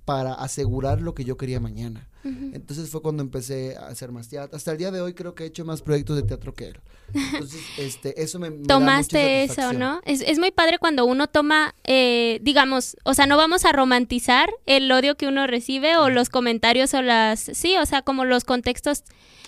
C: para asegurar lo que yo quería mañana. Entonces fue cuando empecé a hacer más teatro. Hasta el día de hoy creo que he hecho más proyectos de teatro que él. Entonces, este, eso me...
B: Tomaste eso, ¿no? Es, es, muy padre cuando uno toma, eh, digamos, o sea, no vamos a romantizar el odio que uno recibe o los comentarios o las... Sí, o sea, como los contextos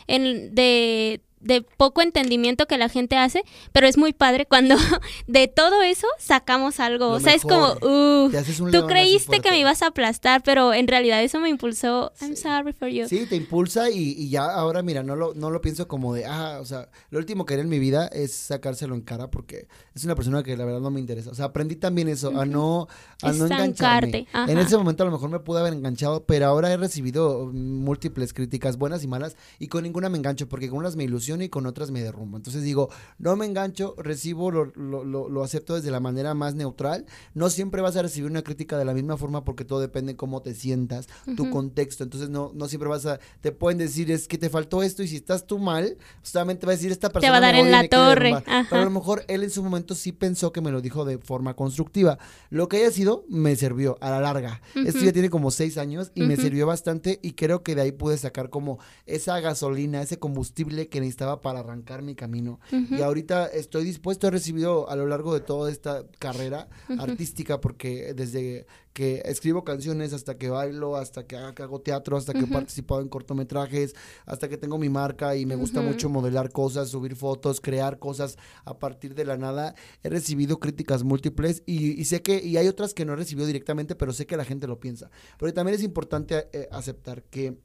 B: en, de de poco entendimiento que la gente hace, pero es muy padre cuando de todo eso sacamos algo. o sea, es como, uh, tú creíste que me ibas a aplastar, pero en realidad eso me impulsó. I'm sorry for you.
C: Sí, te impulsa y, ya ahora, mira, no lo, no lo pienso como de, ah, o sea, lo último que haré en mi vida es sacárselo en cara porque es una persona que la verdad no me interesa. O sea, aprendí también eso, a no, a no engancharme. En ese momento a lo mejor me pude haber enganchado, pero ahora he recibido múltiples críticas, buenas y malas, y con ninguna me engancho porque con unas me ilusiono y con otras me derrumbo. Entonces digo, no me engancho, recibo, lo, lo, lo, acepto desde la manera más neutral. No siempre vas a recibir una crítica de la misma forma porque todo depende de cómo te sientas, tu contexto. Entonces no, no siempre vas a, te pueden decir es que te faltó esto y si estás tú mal, solamente va a decir esta persona.
B: Te va a dar en la torre.
C: Pero a lo mejor él en su momento sí pensó que me lo dijo de forma constructiva. Lo que haya sido, me sirvió a la larga. Esto ya tiene como seis años y me sirvió bastante y creo que de ahí pude sacar como esa gasolina, ese combustible que necesitaba para arrancar mi camino. Y ahorita estoy dispuesto, he recibido a lo largo de toda esta carrera artística, porque desde que escribo canciones hasta que bailo, hasta que hago teatro, hasta que he participado en cortometrajes, hasta que tengo mi marca y me gusta mucho modelar cosas, subir fotos, crear cosas a partir de la nada. He recibido críticas múltiples y, sé que, y hay otras que no he recibido directamente, pero sé que la gente lo piensa. Pero también es importante eh, aceptar que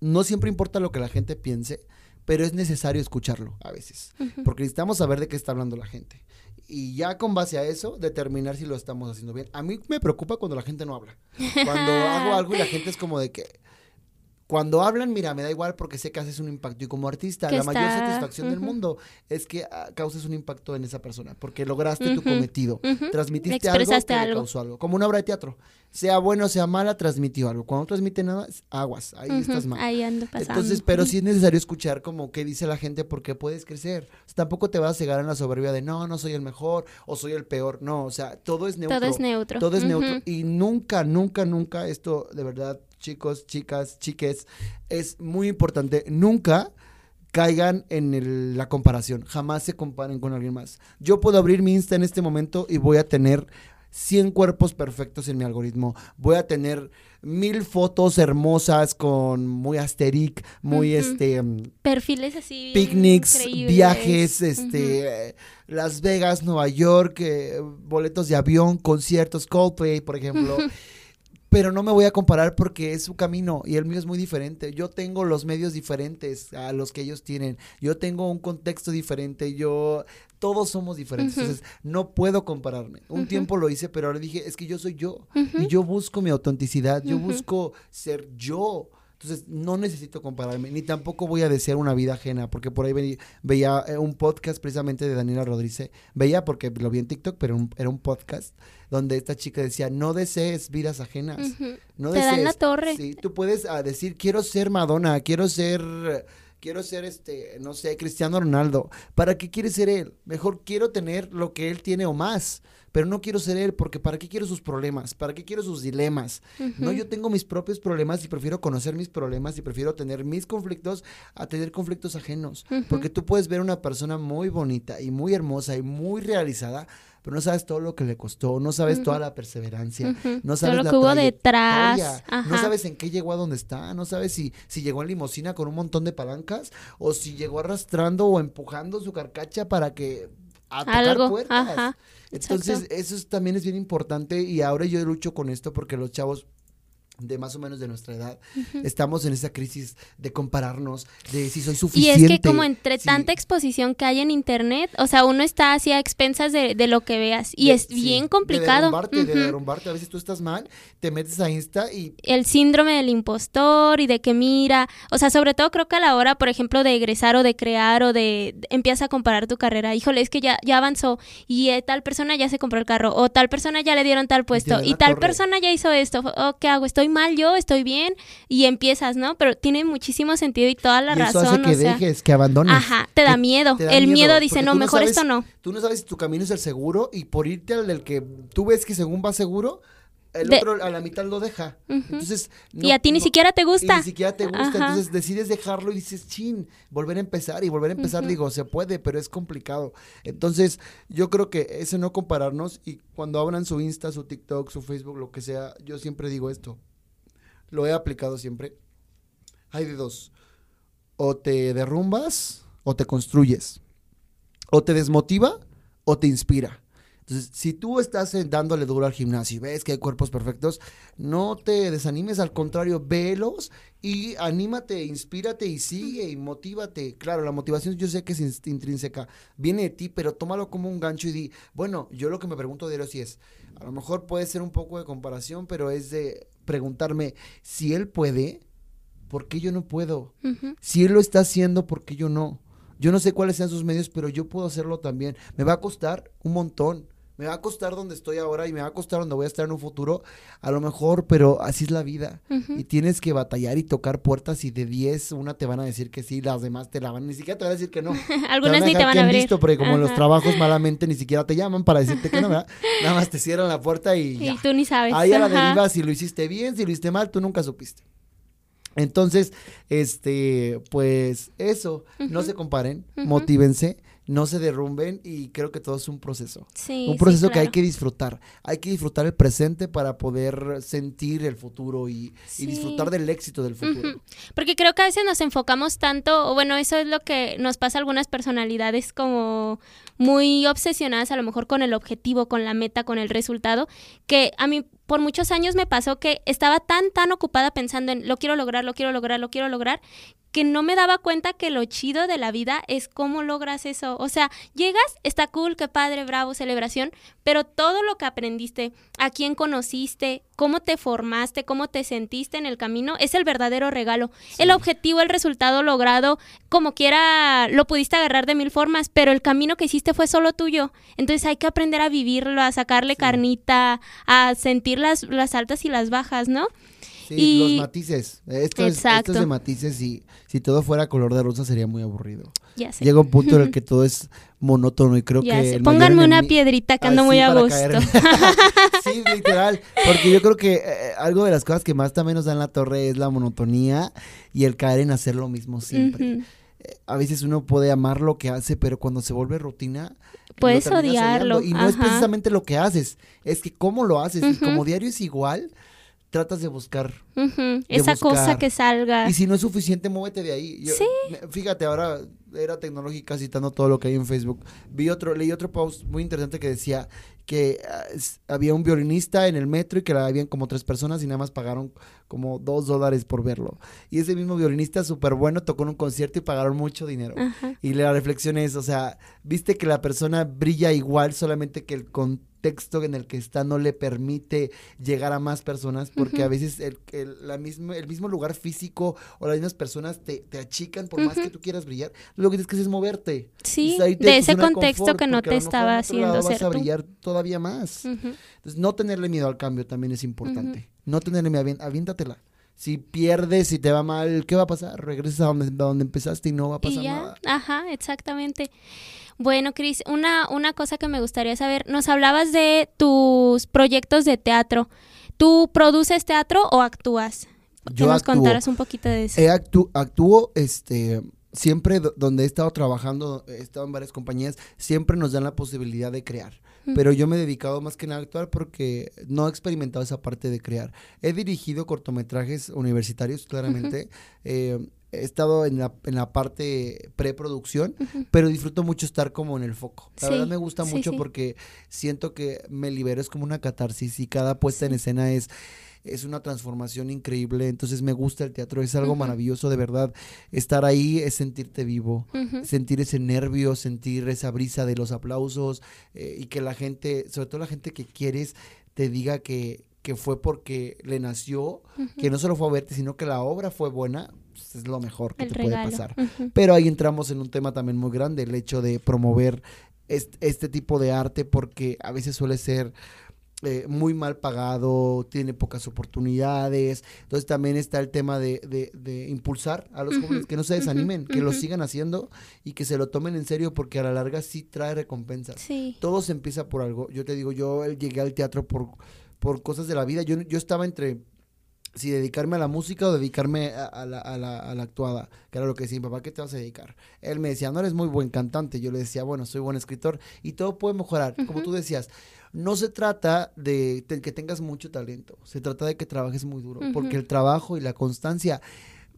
C: no siempre importa lo que la gente piense, pero es necesario escucharlo a veces, porque necesitamos saber de qué está hablando la gente. Y ya con base a eso, determinar si lo estamos haciendo bien. A mí me preocupa cuando la gente no habla. Cuando hago algo y la gente es como de que, cuando hablan, mira, me da igual porque sé que haces un impacto. Y como artista, la mayor satisfacción del mundo es que ah, causes un impacto en esa persona, porque lograste tu cometido. Transmitiste algo que algo. causó algo. Como una obra de teatro. Sea bueno o sea mala, transmitió algo. Cuando no transmite nada, aguas, ahí estás mal.
B: Ahí ando pasando.
C: Entonces, pero sí es necesario escuchar como qué dice la gente porque puedes crecer. tampoco te vas a cegar en la soberbia de no, no soy el mejor o soy el peor. No, o sea, todo es neutro.
B: Todo es neutro.
C: Todo es neutro. Y nunca, nunca, nunca, esto de verdad chicos, chicas, chiques, es muy importante. Nunca caigan en la comparación. Jamás se comparen con alguien más. Yo puedo abrir mi Insta en este momento y voy a tener 100 cuerpos perfectos en mi algoritmo. Voy a tener mil fotos hermosas con muy asteric, muy este
B: mm, perfiles así
C: picnics, viajes, este Las Vegas, Nueva York, eh, boletos de avión, conciertos, Coldplay, por ejemplo. pero no me voy a comparar porque es su camino y el mío es muy diferente. Yo tengo los medios diferentes a los que ellos tienen. Yo tengo un contexto diferente. Yo todos somos diferentes. Entonces, no puedo compararme. Un tiempo lo hice, pero ahora dije, es que yo soy yo y yo busco mi autenticidad, yo busco ser yo. Entonces, no necesito compararme, ni tampoco voy a desear una vida ajena, porque por ahí veía eh, un podcast precisamente de Daniela Rodríguez. Veía porque lo vi en TikTok, pero era un podcast donde esta chica decía, no desees vidas ajenas. no
B: Te dan la torre.
C: Sí, tú puedes ah, decir, quiero ser Madonna, quiero ser quiero ser este, no sé, Cristiano Ronaldo. ¿Para qué quiere ser él? Mejor quiero tener lo que él tiene o más, pero no quiero ser él porque ¿para qué quiero sus problemas? ¿Para qué quiero sus dilemas? No, yo tengo mis propios problemas y prefiero conocer mis problemas y prefiero tener mis conflictos a tener conflictos ajenos, porque tú puedes ver una persona muy bonita y muy hermosa y muy realizada, pero no sabes todo lo que le costó, no sabes toda la perseverancia, no sabes
B: todo lo que hubo detrás,
C: no sabes en qué llegó a donde está, no sabes si, si llegó en limosina con un montón de palancas o si llegó arrastrando o empujando su carcacha para que a tocar puertas. Entonces, eso también es bien importante y ahora yo lucho con esto porque los chavos de más o menos de nuestra edad, estamos en esa crisis de compararnos, de si soy suficiente.
B: Y es que como entre tanta exposición que hay en internet, o sea, uno está así a expensas de, lo que veas y es bien complicado.
C: De derrumbarte, de a veces tú estás mal, te metes a Insta y...
B: El síndrome del impostor y de que mira, o sea, sobre todo creo que a la hora, por ejemplo, de egresar o de crear o de, empiezas a comparar tu carrera, híjole, es que ya, ya avanzó y eh, tal persona ya se compró el carro o tal persona ya le dieron tal puesto y, tal persona ya hizo esto, o ¿qué hago? Estoy mal yo, estoy bien, y empiezas, ¿no? Pero tiene muchísimo sentido y toda la razón.
C: Eso hace que dejes, que abandones.
B: Ajá, te da miedo. el miedo, dice, no, mejor esto no.
C: Tú no sabes si tu camino es el seguro y por irte al del que tú ves que según va seguro, el otro a la mitad lo deja. Entonces,
B: y a ti ni siquiera te gusta.
C: ni siquiera te gusta. Entonces decides dejarlo y dices, chin, volver a empezar. Y volver a empezar, digo, se puede, pero es complicado. Entonces, yo creo que ese no compararnos. Y cuando abran su Insta, su TikTok, su Facebook, lo que sea, yo siempre digo esto lo he aplicado siempre. Hay de dos. O te derrumbas o te construyes. O te desmotiva o te inspira. Entonces, si tú estás dándole duro al gimnasio y ves que hay cuerpos perfectos, no te desanimes, al contrario, velos y anímate, inspírate y sigue y motívate. Claro, la motivación yo sé que es intrínseca, viene de ti, pero tómalo como un gancho y di, bueno, yo lo que me pregunto de si es, a lo mejor puede ser un poco de comparación, pero es de preguntarme, si él puede, ¿por qué yo no puedo? Si él lo está haciendo, ¿por qué yo no? Yo no sé cuáles sean sus medios, pero yo puedo hacerlo también. Me va a costar un montón me va a costar donde estoy ahora y me va a costar donde voy a estar en un futuro, a lo mejor, pero así es la vida. Y tienes que batallar y tocar puertas y de 10 una te van a decir que sí, las demás te la van, ni siquiera te van a decir que no.
B: Algunas ni te van a abrir. Listo,
C: porque como los trabajos malamente ni siquiera te llaman para decirte que no, ¿verdad? Nada más te cierran la puerta y
B: Y tú ni sabes.
C: Ahí a la deriva, si lo hiciste bien, si lo hiciste mal, tú nunca supiste. Entonces, este, pues eso, no se comparen, motívense no se derrumben y creo que todo es un proceso.
B: Sí,
C: un proceso que hay que disfrutar. Hay que disfrutar el presente para poder sentir el futuro y, disfrutar del éxito del futuro.
B: Porque creo que a veces nos enfocamos tanto, o bueno, eso es lo que nos pasa a algunas personalidades como muy obsesionadas a lo mejor con el objetivo, con la meta, con el resultado, que a mí por muchos años me pasó que estaba tan, tan ocupada pensando en lo quiero lograr, lo quiero lograr, lo quiero lograr, que no me daba cuenta que lo chido de la vida es cómo logras eso. O sea, llegas, está cool, qué padre, bravo, celebración, pero todo lo que aprendiste, a quién conociste, cómo te formaste, cómo te sentiste en el camino, es el verdadero regalo. El objetivo, el resultado logrado, como quiera, lo pudiste agarrar de mil formas, pero el camino que hiciste fue solo tuyo. Entonces hay que aprender a vivirlo, a sacarle carnita, a sentir las, las altas y las bajas, ¿no?
C: Sí, los matices. Esto es, de matices y si todo fuera color de rosa sería muy aburrido.
B: Ya sé.
C: Llega un punto en el que todo es monótono y creo que...
B: Pónganme una piedrita que ando muy a gusto.
C: sí, literal. Porque yo creo que eh, algo de las cosas que más también nos da en la torre es la monotonía y el caer en hacer lo mismo siempre. Eh, a veces uno puede amar lo que hace, pero cuando se vuelve rutina...
B: Puedes odiarlo.
C: Y no es precisamente lo que haces, es que cómo lo haces. Y como diario es igual, tratas de buscar.
B: Esa cosa que salga.
C: Y si no es suficiente, muévete de ahí.
B: sí.
C: Fíjate, ahora era tecnológica citando todo lo que hay en Facebook. Vi otro, leí otro post muy interesante que decía que ah, había un violinista en el metro y que la habían como tres personas y nada más pagaron como dos dólares por verlo. Y ese mismo violinista súper bueno tocó en un concierto y pagaron mucho dinero.
B: Ajá.
C: Y la reflexión es, o sea, viste que la persona brilla igual, solamente que el contexto en el que está no le permite llegar a más personas, porque a veces el, el- la misma, el mismo lugar físico o las mismas personas te, te achican por más que tú quieras brillar. Lo que tienes que hacer es moverte.
B: Sí, de ese contexto
C: confort,
B: que no te estaba haciendo ser
C: vas a
B: tú.
C: brillar todavía más. Entonces, no tenerle miedo al cambio también es importante. No tenerle miedo, aviéntatela. Si pierdes, si te va mal, ¿qué va a pasar? Regresas a donde, a donde empezaste y no va a pasar
B: Y ya,
C: nada.
B: ajá, exactamente. Bueno, Cris, una, una cosa que me gustaría saber, nos hablabas de tus proyectos de teatro. ¿Tú produces teatro o actúas? Que
C: Yo
B: nos
C: actúo.
B: contaras un poquito de eso.
C: Eh, actú- actúo, este, siempre do- donde he estado trabajando, he estado en varias compañías, siempre nos dan la posibilidad de crear. Pero yo me he dedicado más que nada a actuar porque no he experimentado esa parte de crear. He dirigido cortometrajes universitarios, claramente. Eh, he estado en la, en la parte preproducción, pero disfruto mucho estar como en el foco. La
B: Sí,
C: verdad me gusta
B: sí,
C: mucho
B: sí.
C: porque siento que me libero, es como una catarsis y cada puesta en escena es es una transformación increíble, entonces me gusta el teatro, es algo maravilloso de verdad. Estar ahí es sentirte vivo, sentir ese nervio, sentir esa brisa de los aplausos eh, y que la gente, sobre todo la gente que quieres, te diga que, que fue porque le nació, que no solo fue a verte, sino que la obra fue buena, pues, es lo mejor que
B: El
C: te
B: regalo.
C: puede pasar. Pero ahí entramos en un tema también muy grande, el hecho de promover est- este, tipo de arte porque a veces suele ser eh, muy mal pagado, tiene pocas oportunidades. Entonces también está el tema de, de- de impulsar a los jóvenes que no se desanimen, que lo sigan haciendo y que se lo tomen en serio porque a la larga sí trae recompensas.
B: Sí.
C: Todo se empieza por algo. Yo te digo, yo eh, llegué al teatro por, por cosas de la vida. Yo, yo estaba entre si dedicarme a la música o dedicarme a, a la, a la- a la actuada, que era lo que decía mi papá, ¿qué te vas a dedicar? Él me decía, no eres muy buen cantante. Yo le decía, bueno, soy buen escritor y todo puede mejorar. Como tú decías, no se trata de, que tengas mucho talento, se trata de que trabajes muy duro, porque el trabajo y la constancia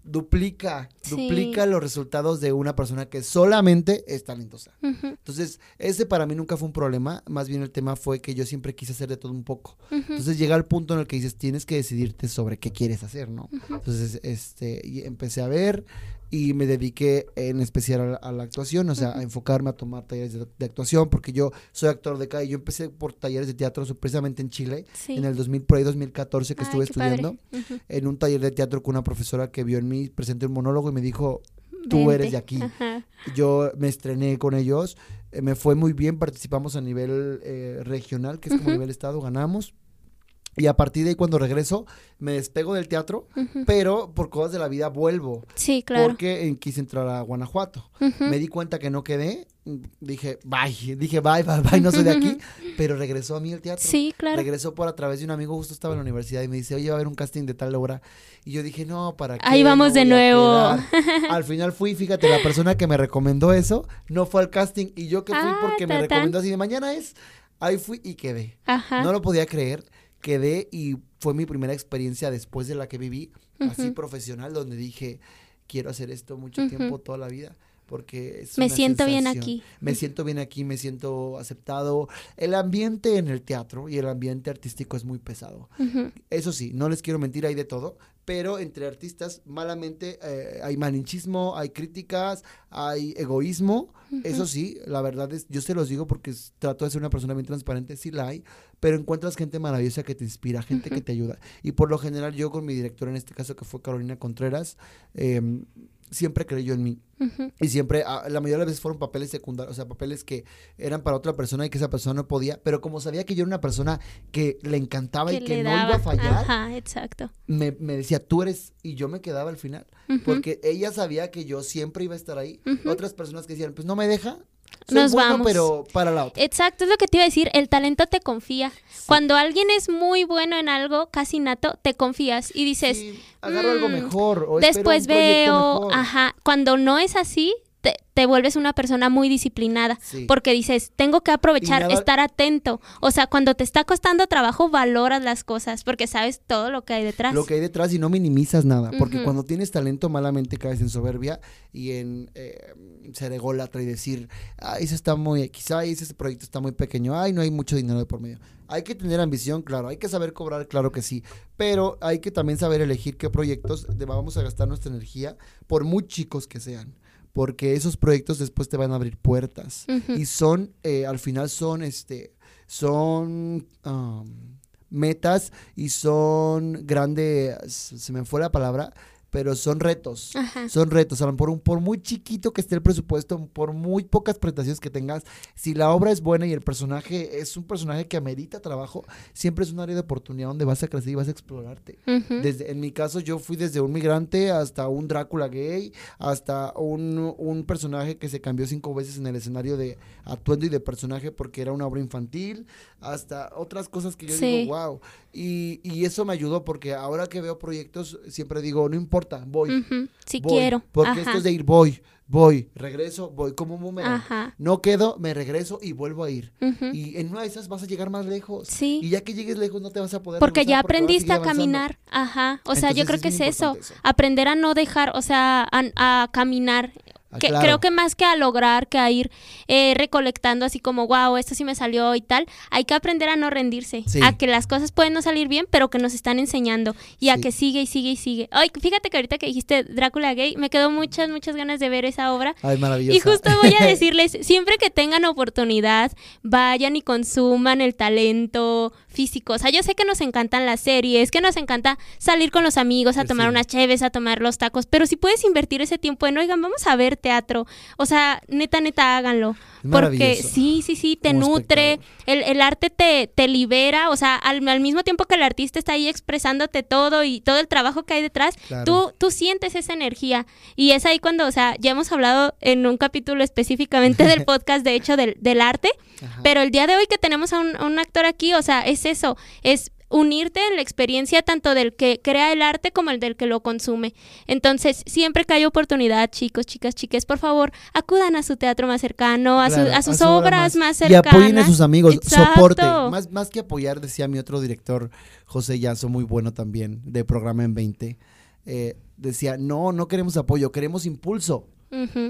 C: duplica,
B: Sí.
C: duplica los resultados de una persona que solamente es talentosa. Entonces, ese para mí nunca fue un problema, más bien el tema fue que yo siempre quise hacer de todo un poco. Entonces llega el punto en el que dices, tienes que decidirte sobre qué quieres hacer, ¿no? Entonces, este, y empecé a ver y me dediqué en especial a la, a la actuación, o sea, a enfocarme a tomar talleres de, de actuación, porque yo soy actor de calle, yo empecé por talleres de teatro precisamente en Chile,
B: Sí.
C: en el 2000, por ahí 2014 que
B: Ay,
C: estuve estudiando, en un taller de teatro con una profesora que vio en mí, presenté un monólogo y me dijo, tú eres de aquí.
B: Ajá.
C: Yo me estrené con ellos, eh, me fue muy bien, participamos a nivel eh, regional, que es como
B: Ujú.
C: nivel estado, ganamos. Y a partir de ahí cuando regreso, me despego del teatro,
B: Ujú.
C: pero por cosas de la vida vuelvo,
B: Sí, claro.
C: porque eh, quise entrar a Guanajuato.
B: Ujú.
C: Me di cuenta que no quedé, dije, bye, dije, bye, bye, bye, no soy de aquí, pero regresó a mí el teatro.
B: Sí, claro.
C: Regresó por a través de un amigo, justo estaba en la universidad y me dice, oye, va a haber un casting de tal obra. Y yo dije, no, ¿para qué?
B: Ahí vamos
C: No
B: de nuevo.
C: quedar". Al final fui, fíjate, la persona que me recomendó eso no fue al casting y yo que fui
B: Ah,
C: porque me recomendó así de mañana es, ahí fui y quedé.
B: Ajá.
C: No lo podía creer, quedé y fue mi primera experiencia después de la que viví, así
B: Ujú.
C: profesional, donde dije, quiero hacer esto mucho
B: Ujú.
C: tiempo, toda la vida. Porque es
B: Me
C: una
B: siento bien
C: sensación.
B: aquí.
C: Me siento bien aquí, me siento aceptado. El ambiente en el teatro y el ambiente artístico es muy pesado.
B: Ujú.
C: Eso sí, no les quiero mentir, hay de todo, pero entre artistas malamente eh, hay malinchismo, hay críticas, hay egoísmo. Eso sí, la verdad es, yo se los digo porque trato de ser una persona bien transparente, sí la hay, pero encuentras gente maravillosa que te inspira, gente que te ayuda. Y por lo general yo con mi directora, en este caso que fue Carolina Contreras, em, siempre creyó en mí. Y siempre, ah, la mayoría de las veces fueron papeles secundarios, o sea, papeles que eran para otra persona y que esa persona no podía, pero como sabía que yo era una persona que le encantaba y
B: Que
C: no
B: daba.
C: iba a fallar,
B: Ajá, exacto.
C: me, me decía, tú eres, y yo me quedaba al final, porque ella sabía que yo siempre iba a estar ahí. Otras personas que decían, pues no me deja, soy
B: Nos
C: bueno,
B: vamos.
C: pero para la otra.
B: Exacto, es lo que te iba a decir, el talento te confía. Cuando alguien es muy bueno en algo, casi nato, te confías y dices,
C: Sí, agarro algo
B: "Mm,
C: mejor, o
B: después
C: un
B: veo,
C: mejor".
B: ajá, cuando no es así, te, te vuelves una persona muy disciplinada.
C: Sí.
B: Porque dices, tengo que aprovechar,
C: nada-
B: estar atento. O sea, cuando te está costando trabajo, valoras las cosas porque sabes todo lo que hay detrás.
C: lo que hay detrás y no minimizas nada, porque cuando tienes talento malamente caes en soberbia y en eh, ser ególatra y decir, ay, eso está muy ay, ese proyecto está muy pequeño, ay, no hay mucho dinero de por medio. Hay que tener ambición, claro, hay que saber cobrar, claro que sí, pero hay que también saber elegir qué proyectos vamos a gastar nuestra energía, por muy chicos que sean, porque esos proyectos después te van a abrir puertas. Y son, eh, al final son, este, son um, metas y son grandes, se me fue la palabra, pero son retos.
B: Ajá.
C: Son retos, a lo mejor un- por muy chiquito que esté el presupuesto, por muy pocas prestaciones que tengas, si la obra es buena y el personaje es un personaje que amerita trabajo, siempre es un área de oportunidad donde vas a crecer y vas a explorarte.
B: Ujú.
C: Desde, en mi caso, yo fui desde un migrante hasta un Drácula gay, hasta un, un personaje que se cambió cinco veces en el escenario de atuendo y de personaje porque era una obra infantil, hasta otras cosas que yo
B: Sí.
C: digo, wow. Y, y eso me ayudó porque ahora que veo proyectos, siempre digo, no importa, voy.
B: Si
C: voy,
B: quiero.
C: Porque
B: Ajá.
C: esto es de ir, voy, voy, regreso, voy como un.
B: Ajá.
C: No quedo, me regreso y vuelvo a ir. Y en una de esas vas a llegar más lejos.
B: Sí.
C: Y ya que llegues lejos no te vas a poder
B: Porque ya
C: porque
B: aprendiste a caminar. Ajá. O sea, yo creo
C: es
B: que es eso. Aprender a no dejar, o sea, a, a caminar.
C: Ah,
B: Que,
C: claro.
B: Creo que más que a lograr, que a ir eh, recolectando así como, wow, esto sí me salió y tal, hay que aprender a no rendirse,
C: Sí.
B: a que las cosas pueden no salir bien, pero que nos están enseñando y a que sigue y sigue y sigue. Ay, fíjate que ahorita que dijiste Drácula Gay, me quedó muchas, muchas ganas de ver esa obra.
C: Ay, maravilloso.
B: Y justo voy a decirles, siempre que tengan oportunidad, vayan y consuman el talento físico. O sea, yo sé que nos encantan las series, que nos encanta salir con los amigos a
C: El
B: tomar unas cheves, a tomar los tacos, pero si puedes invertir ese tiempo en, oigan, vamos a ver teatro. O sea, neta, neta, háganlo. Porque sí, sí, sí, te
C: Como
B: nutre, el, el arte te, te libera, o sea, al, al mismo tiempo que el artista está ahí expresándote todo y todo el trabajo que hay detrás,
C: Claro.
B: tú, tú sientes esa energía. Y es ahí cuando, o sea, ya hemos hablado en un capítulo específicamente del podcast, de hecho, del, del arte,
C: Ajá.
B: pero el día de hoy que tenemos a un, a un actor aquí, o sea, es eso, es unirte en la experiencia tanto del que crea el arte como el del que lo consume. Entonces, siempre que hay oportunidad, chicos, chicas, chiques, por favor, acudan a su teatro más cercano, a, su- a sus
C: su obra
B: obras más,
C: Y
B: cercanas.
C: apoyen a sus amigos,
B: Exacto.
C: soporte. Más, más que apoyar, decía mi otro director, José Yazo, muy bueno también, de programa en 20. eh, decía, no, no queremos apoyo, queremos impulso.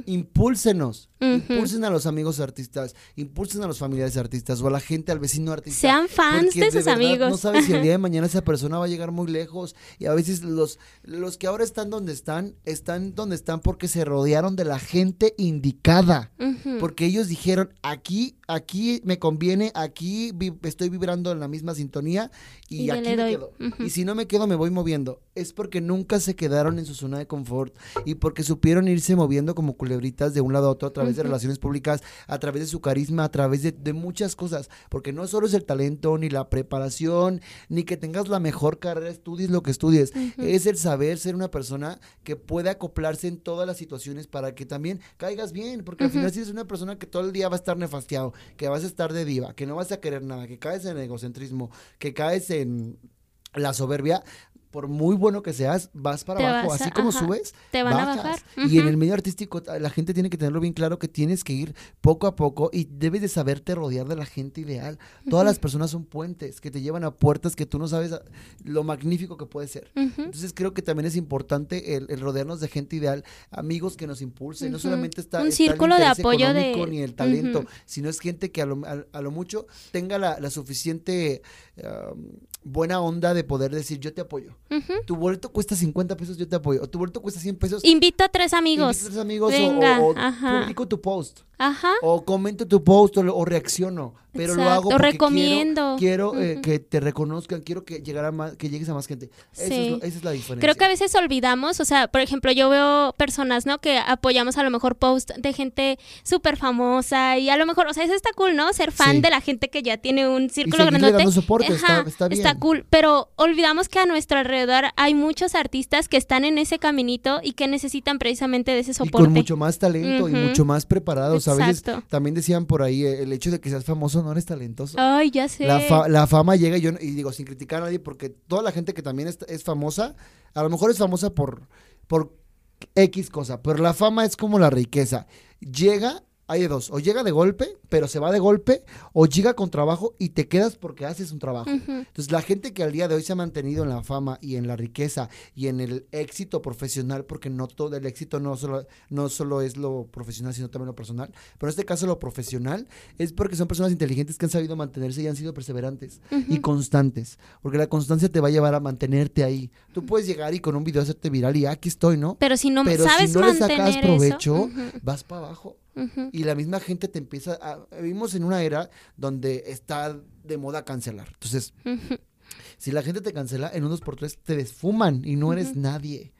C: Impúlsenos,
B: Ujú.
C: impulsen a los amigos artistas, impulsen a los familiares artistas o a la gente, al vecino artista.
B: Sean fans
C: Porque
B: de sus
C: verdad
B: amigos.
C: No sabes si el día de mañana esa persona va a llegar muy lejos. Y a veces los, los que ahora están donde están, están donde están porque se rodearon de la gente indicada. Porque ellos dijeron, aquí, aquí me conviene, aquí vi- estoy vibrando en la misma sintonía y, aquí me quedo. Y si no me quedo, me voy moviendo. Es porque nunca se quedaron en su zona de confort y porque supieron irse moviendo como culebritas de un lado a otro a través de relaciones públicas, a través de su carisma, a través de, de muchas cosas. Porque no solo es el talento, ni la preparación, ni que tengas la mejor carrera, estudies lo que estudies. Es el saber ser una persona que puede acoplarse en todas las situaciones para que también caigas bien. Porque al final si eres una persona que todo el día va a estar nefastiado, que vas a estar de diva, que no vas a querer nada, que caes en egocentrismo, que caes en la soberbia, por muy bueno que seas, vas para
B: Te
C: abajo.
B: vas a-
C: Así como
B: ajá.
C: subes,
B: Te van a bajar.
C: Y en el medio artístico la gente tiene que tenerlo bien claro que tienes que ir poco a poco y debes de saberte rodear de la gente ideal. Todas las personas son puentes que te llevan a puertas que tú no sabes a- lo magnífico que puede ser. Entonces creo que también es importante el, el rodearnos de gente ideal, amigos que nos impulsen. No solamente está
B: Un
C: está el
B: círculo de apoyo de-
C: ni el talento, sino es gente que a lo, a- a lo mucho tenga la, la suficiente buena onda de poder decir yo te apoyo. Tu boleto cuesta 50 pesos, yo te apoyo. O tu boleto cuesta 100 pesos.
B: Invito a tres amigos.
C: invita a tus amigos o-
B: Venga,
C: o, publico tu post.
B: Ajá.
C: O comento tu post o reacciono. Pero lo
B: Exacto,
C: hago porque
B: recomiendo.
C: quiero, quiero, eh, que te reconozcan, quiero que, llegara más, que llegues a más gente. Eso es lo- esa es la diferencia.
B: Creo que a veces olvidamos, o sea, por ejemplo, yo veo personas, ¿no? Que apoyamos a lo mejor post de gente súper famosa y a lo mejor, o sea, eso está cool, ¿no? Ser fan
C: Sí.
B: de la gente que ya tiene un
C: y
B: círculo
C: seguirle
B: grandote.
C: soporte,
B: Ajá,
C: está, está bien.
B: cool, pero olvidamos que a nuestro alrededor hay muchos artistas que están en ese caminito y que necesitan precisamente de ese
C: y
B: soporte.
C: con mucho más talento y mucho más preparados. A veces
B: Exacto.
C: también decían por ahí, eh, el hecho de que seas famoso no eres talentoso.
B: Ay, ya sé.
C: La, fa- la fama llega y yo y digo sin criticar a nadie porque toda la gente que también es, es famosa, a lo mejor es famosa por, por X cosa, pero la fama es como la riqueza. Llega hay de dos, o llega de golpe, pero se va de golpe, o llega con trabajo y te quedas porque haces un trabajo. Entonces, la gente que al día de hoy se ha mantenido en la fama y en la riqueza y en el éxito profesional, porque no todo el éxito no solo, no solo es lo profesional, sino también lo personal, pero en este caso lo profesional es porque son personas inteligentes que han sabido mantenerse y han sido perseverantes y constantes, porque la constancia te va a llevar a mantenerte ahí. Tú puedes llegar y con un video hacerte viral y aquí estoy, ¿no?
B: Pero si no sabes si no le sacas
C: provecho, vas para abajo. Y la misma gente te empieza a... Vivimos en una era donde está de moda cancelar. Entonces, si la gente te cancela, en unos por tres te desfuman y no eres nadie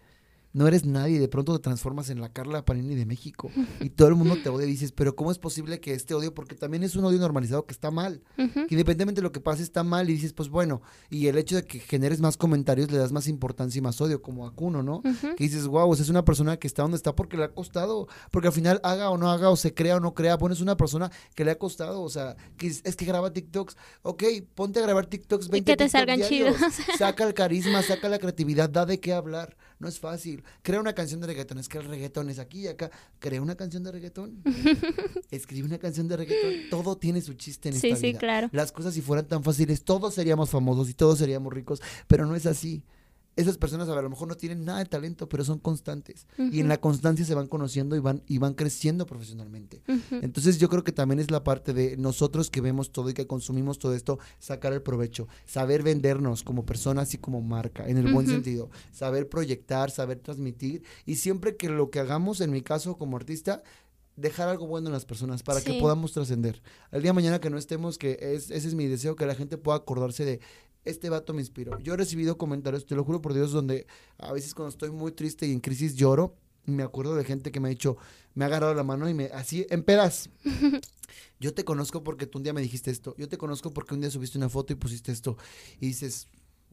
C: no eres nadie, de pronto te transformas en la Carla Panini de México y todo el mundo te odia y dices, pero ¿cómo es posible que este odio, porque también es un odio normalizado que está mal, que independientemente de lo que pase está mal y dices, pues bueno, y el hecho de que generes más comentarios le das más importancia y más odio, como a Kuno, ¿no? Que dices, wow, es una persona que está donde está porque le ha costado, porque al final haga o no haga, o se crea o no crea, bueno, es una persona que le ha costado, o sea, que es, que graba TikToks, ok, ponte a grabar TikToks 20
B: y que te salgan chidos.
C: Saca el carisma, saca la creatividad, da de qué hablar, no es fácil. Crea una canción de reggaetón, es que el reggaetón es aquí y acá. Crea una canción de reggaetón. Escribe una canción de reggaetón. Todo tiene su chiste en esta vida. Sí, sí, claro. Las cosas si fueran tan fáciles, todos seríamos famosos y todos seríamos ricos, pero no es así esas personas a lo mejor no tienen nada de talento, pero son constantes. Y en la constancia se van conociendo y van, y van creciendo profesionalmente. Entonces yo creo que también es la parte de nosotros que vemos todo y que consumimos todo esto, sacar el provecho, saber vendernos como personas y como marca, en el buen sentido, saber proyectar, saber transmitir. Y siempre que lo que hagamos, en mi caso como artista, dejar algo bueno en las personas para que podamos trascender. El día de mañana que no estemos, que es, ese es mi deseo, que la gente pueda acordarse de este vato me inspiró. Yo he recibido comentarios, te lo juro por Dios, donde a veces cuando estoy muy triste y en crisis lloro, me acuerdo de gente que me ha dicho, me ha agarrado la mano y me, así, en pedas. Yo te conozco porque tú un día me dijiste esto. Yo te conozco porque un día subiste una foto y pusiste esto. Y dices,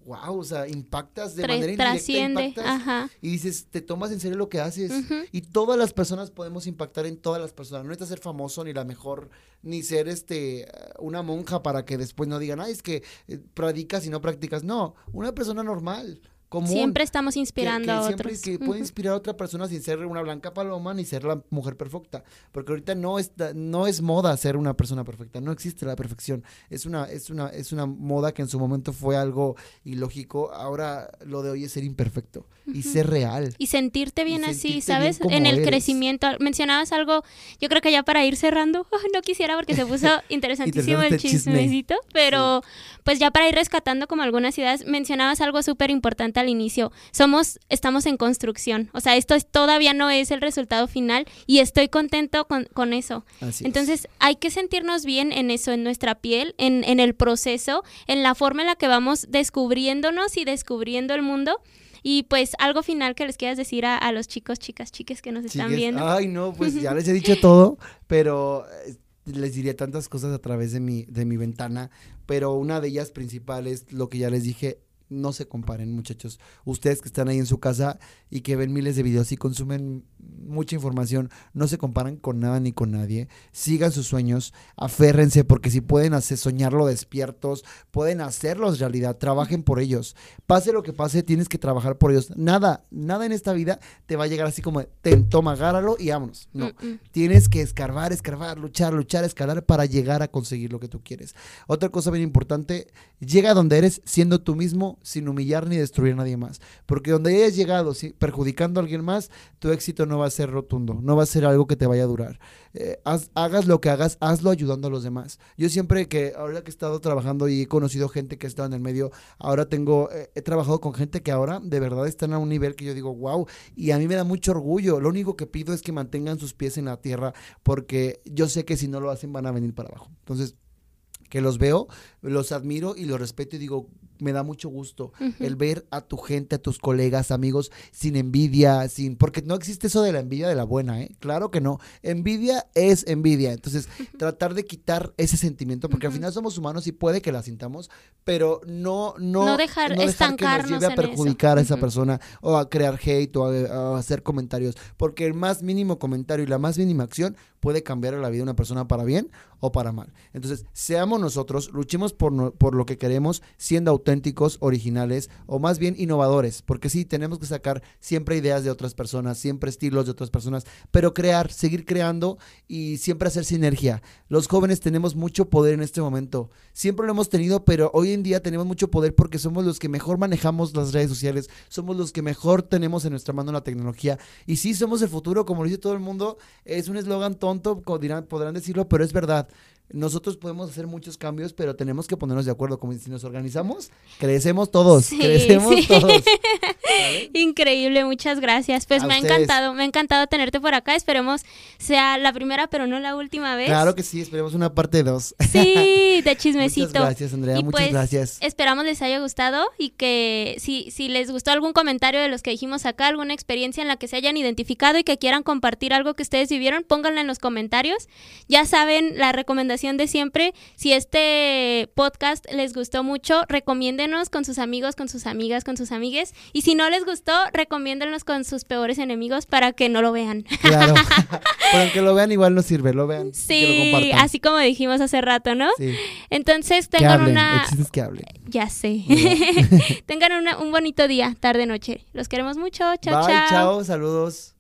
C: wow, o sea, impactas de manera
B: trasciende, impactas
C: y dices, te tomas en serio lo que haces. Y todas las personas podemos impactar en todas las personas, no necesitas ser famoso ni la mejor ni ser este una monja para que después no digan, "Ay, es que eh, predicas y no practicas." No, una persona normal
B: Siempre estamos inspirando a
C: otros. Siempre que puede inspirar a otra persona sin ser una blanca paloma ni ser la mujer perfecta. Porque ahorita no, está, no es moda ser una persona perfecta. No existe la perfección. Es una, es, una, es una moda que en su momento fue algo ilógico. Ahora lo de hoy es ser imperfecto y ser real.
B: Y sentirte bien así, ¿sabes? En el crecimiento. Mencionabas algo, yo creo que ya para ir cerrando, no quisiera porque se puso interesantísimo el chismecito, pero pues ya para ir rescatando como algunas ideas, mencionabas algo súper importante al inicio. Somos, estamos en construcción. O sea, esto todavía no es el resultado final y estoy contento con, eso. Entonces, hay que sentirnos bien en eso, en nuestra piel, en, en el proceso, en la forma en la que vamos descubriéndonos y descubriendo el mundo. Y pues algo final que les quieras decir a, los chicos, chicas, chiques que nos están viendo.
C: Ay, no, pues ya les he dicho todo, pero eh, les diría tantas cosas a través de mi, de mi ventana, pero una de ellas principal es lo que ya les dije, no se comparen, muchachos. Ustedes que están ahí en su casa y que ven miles de videos y consumen mucha información, no se comparan con nada ni con nadie. Sigan sus sueños, aférrense, porque si pueden hacer soñarlo despiertos, pueden hacerlos realidad, trabajen por ellos. Pase lo que pase, tienes que trabajar por ellos. Nada, nada en esta vida te va a llegar así como, ten, toma, agárralo y vámonos. No, tienes que escarbar, escarbar, luchar, luchar, escalar para llegar a conseguir lo que tú quieres. Otra cosa bien importante, llega donde eres siendo tú mismo, sin humillar ni destruir a nadie más. Porque donde hayas llegado perjudicando a alguien más, tu éxito no va a ser rotundo, no va a ser algo que te vaya a durar. Eh, hagas lo que hagas, hazlo ayudando a los demás. Yo siempre que, ahora que he estado trabajando y he conocido gente que ha estado en el medio, ahora tengo, eh, he trabajado con gente que ahora de verdad están a un nivel que yo digo, wow, y a mí me da mucho orgullo. Lo único que pido es que mantengan sus pies en la tierra, porque yo sé que si no lo hacen van a venir para abajo. Entonces, que los veo, los admiro y los respeto y digo, me da mucho gusto el ver a tu gente, a tus colegas, amigos, sin envidia, sin, porque no existe eso de la envidia de la buena, ¿eh? Claro que no. Envidia es envidia. Entonces, tratar de quitar ese sentimiento, porque al final somos humanos y puede que la sintamos, pero no, no,
B: no dejar, no dejar que nos lleve
C: a perjudicar a esa persona o a crear hate o a, hacer comentarios, porque el más mínimo comentario y la más mínima acción puede cambiar la vida de una persona para bien o para mal. Entonces, seamos nosotros, luchemos por, por lo que queremos, siendo auténticos auténticos, originales o más bien innovadores, porque sí, tenemos que sacar siempre ideas de otras personas, siempre estilos de otras personas, pero crear, seguir creando y siempre hacer sinergia. Los jóvenes tenemos mucho poder en este momento, siempre lo hemos tenido, pero hoy en día tenemos mucho poder porque somos los que mejor manejamos las redes sociales, somos los que mejor tenemos en nuestra mano la tecnología y sí somos el futuro, como lo dice todo el mundo, es un eslogan tonto, podrán decirlo, pero es verdad nosotros podemos hacer muchos cambios, pero tenemos que ponernos de acuerdo. Como si nos organizamos, crecemos todos, crecemos todos.
B: Increíble, muchas gracias. Pues me ha encantado, me ha encantado tenerte por acá. Esperemos sea la primera, pero no la última vez.
C: Claro que sí, esperemos una parte dos.
B: Sí, de chismecito.
C: muchas gracias, Andrea, muchas pues, gracias.
B: Esperamos les haya gustado y que si, si les gustó algún comentario de los que dijimos acá, alguna experiencia en la que se hayan identificado y que quieran compartir algo que ustedes vivieron, pónganla en los comentarios. Ya saben la recomendación de siempre. Si este podcast les gustó mucho, recomiéndenos con sus amigos, con sus amigas, con sus amigues. Y si no les gustó, recomiéndenos con sus peores enemigos para que no lo vean.
C: Claro. Pero aunque lo vean, igual no sirve, lo vean.
B: Sí, así como dijimos hace rato, ¿no? Sí. Entonces tengan una.
C: que hablen.
B: Ya sé. tengan un bonito día, tarde, noche. Los queremos mucho. Chao,
C: chao. Chao, saludos.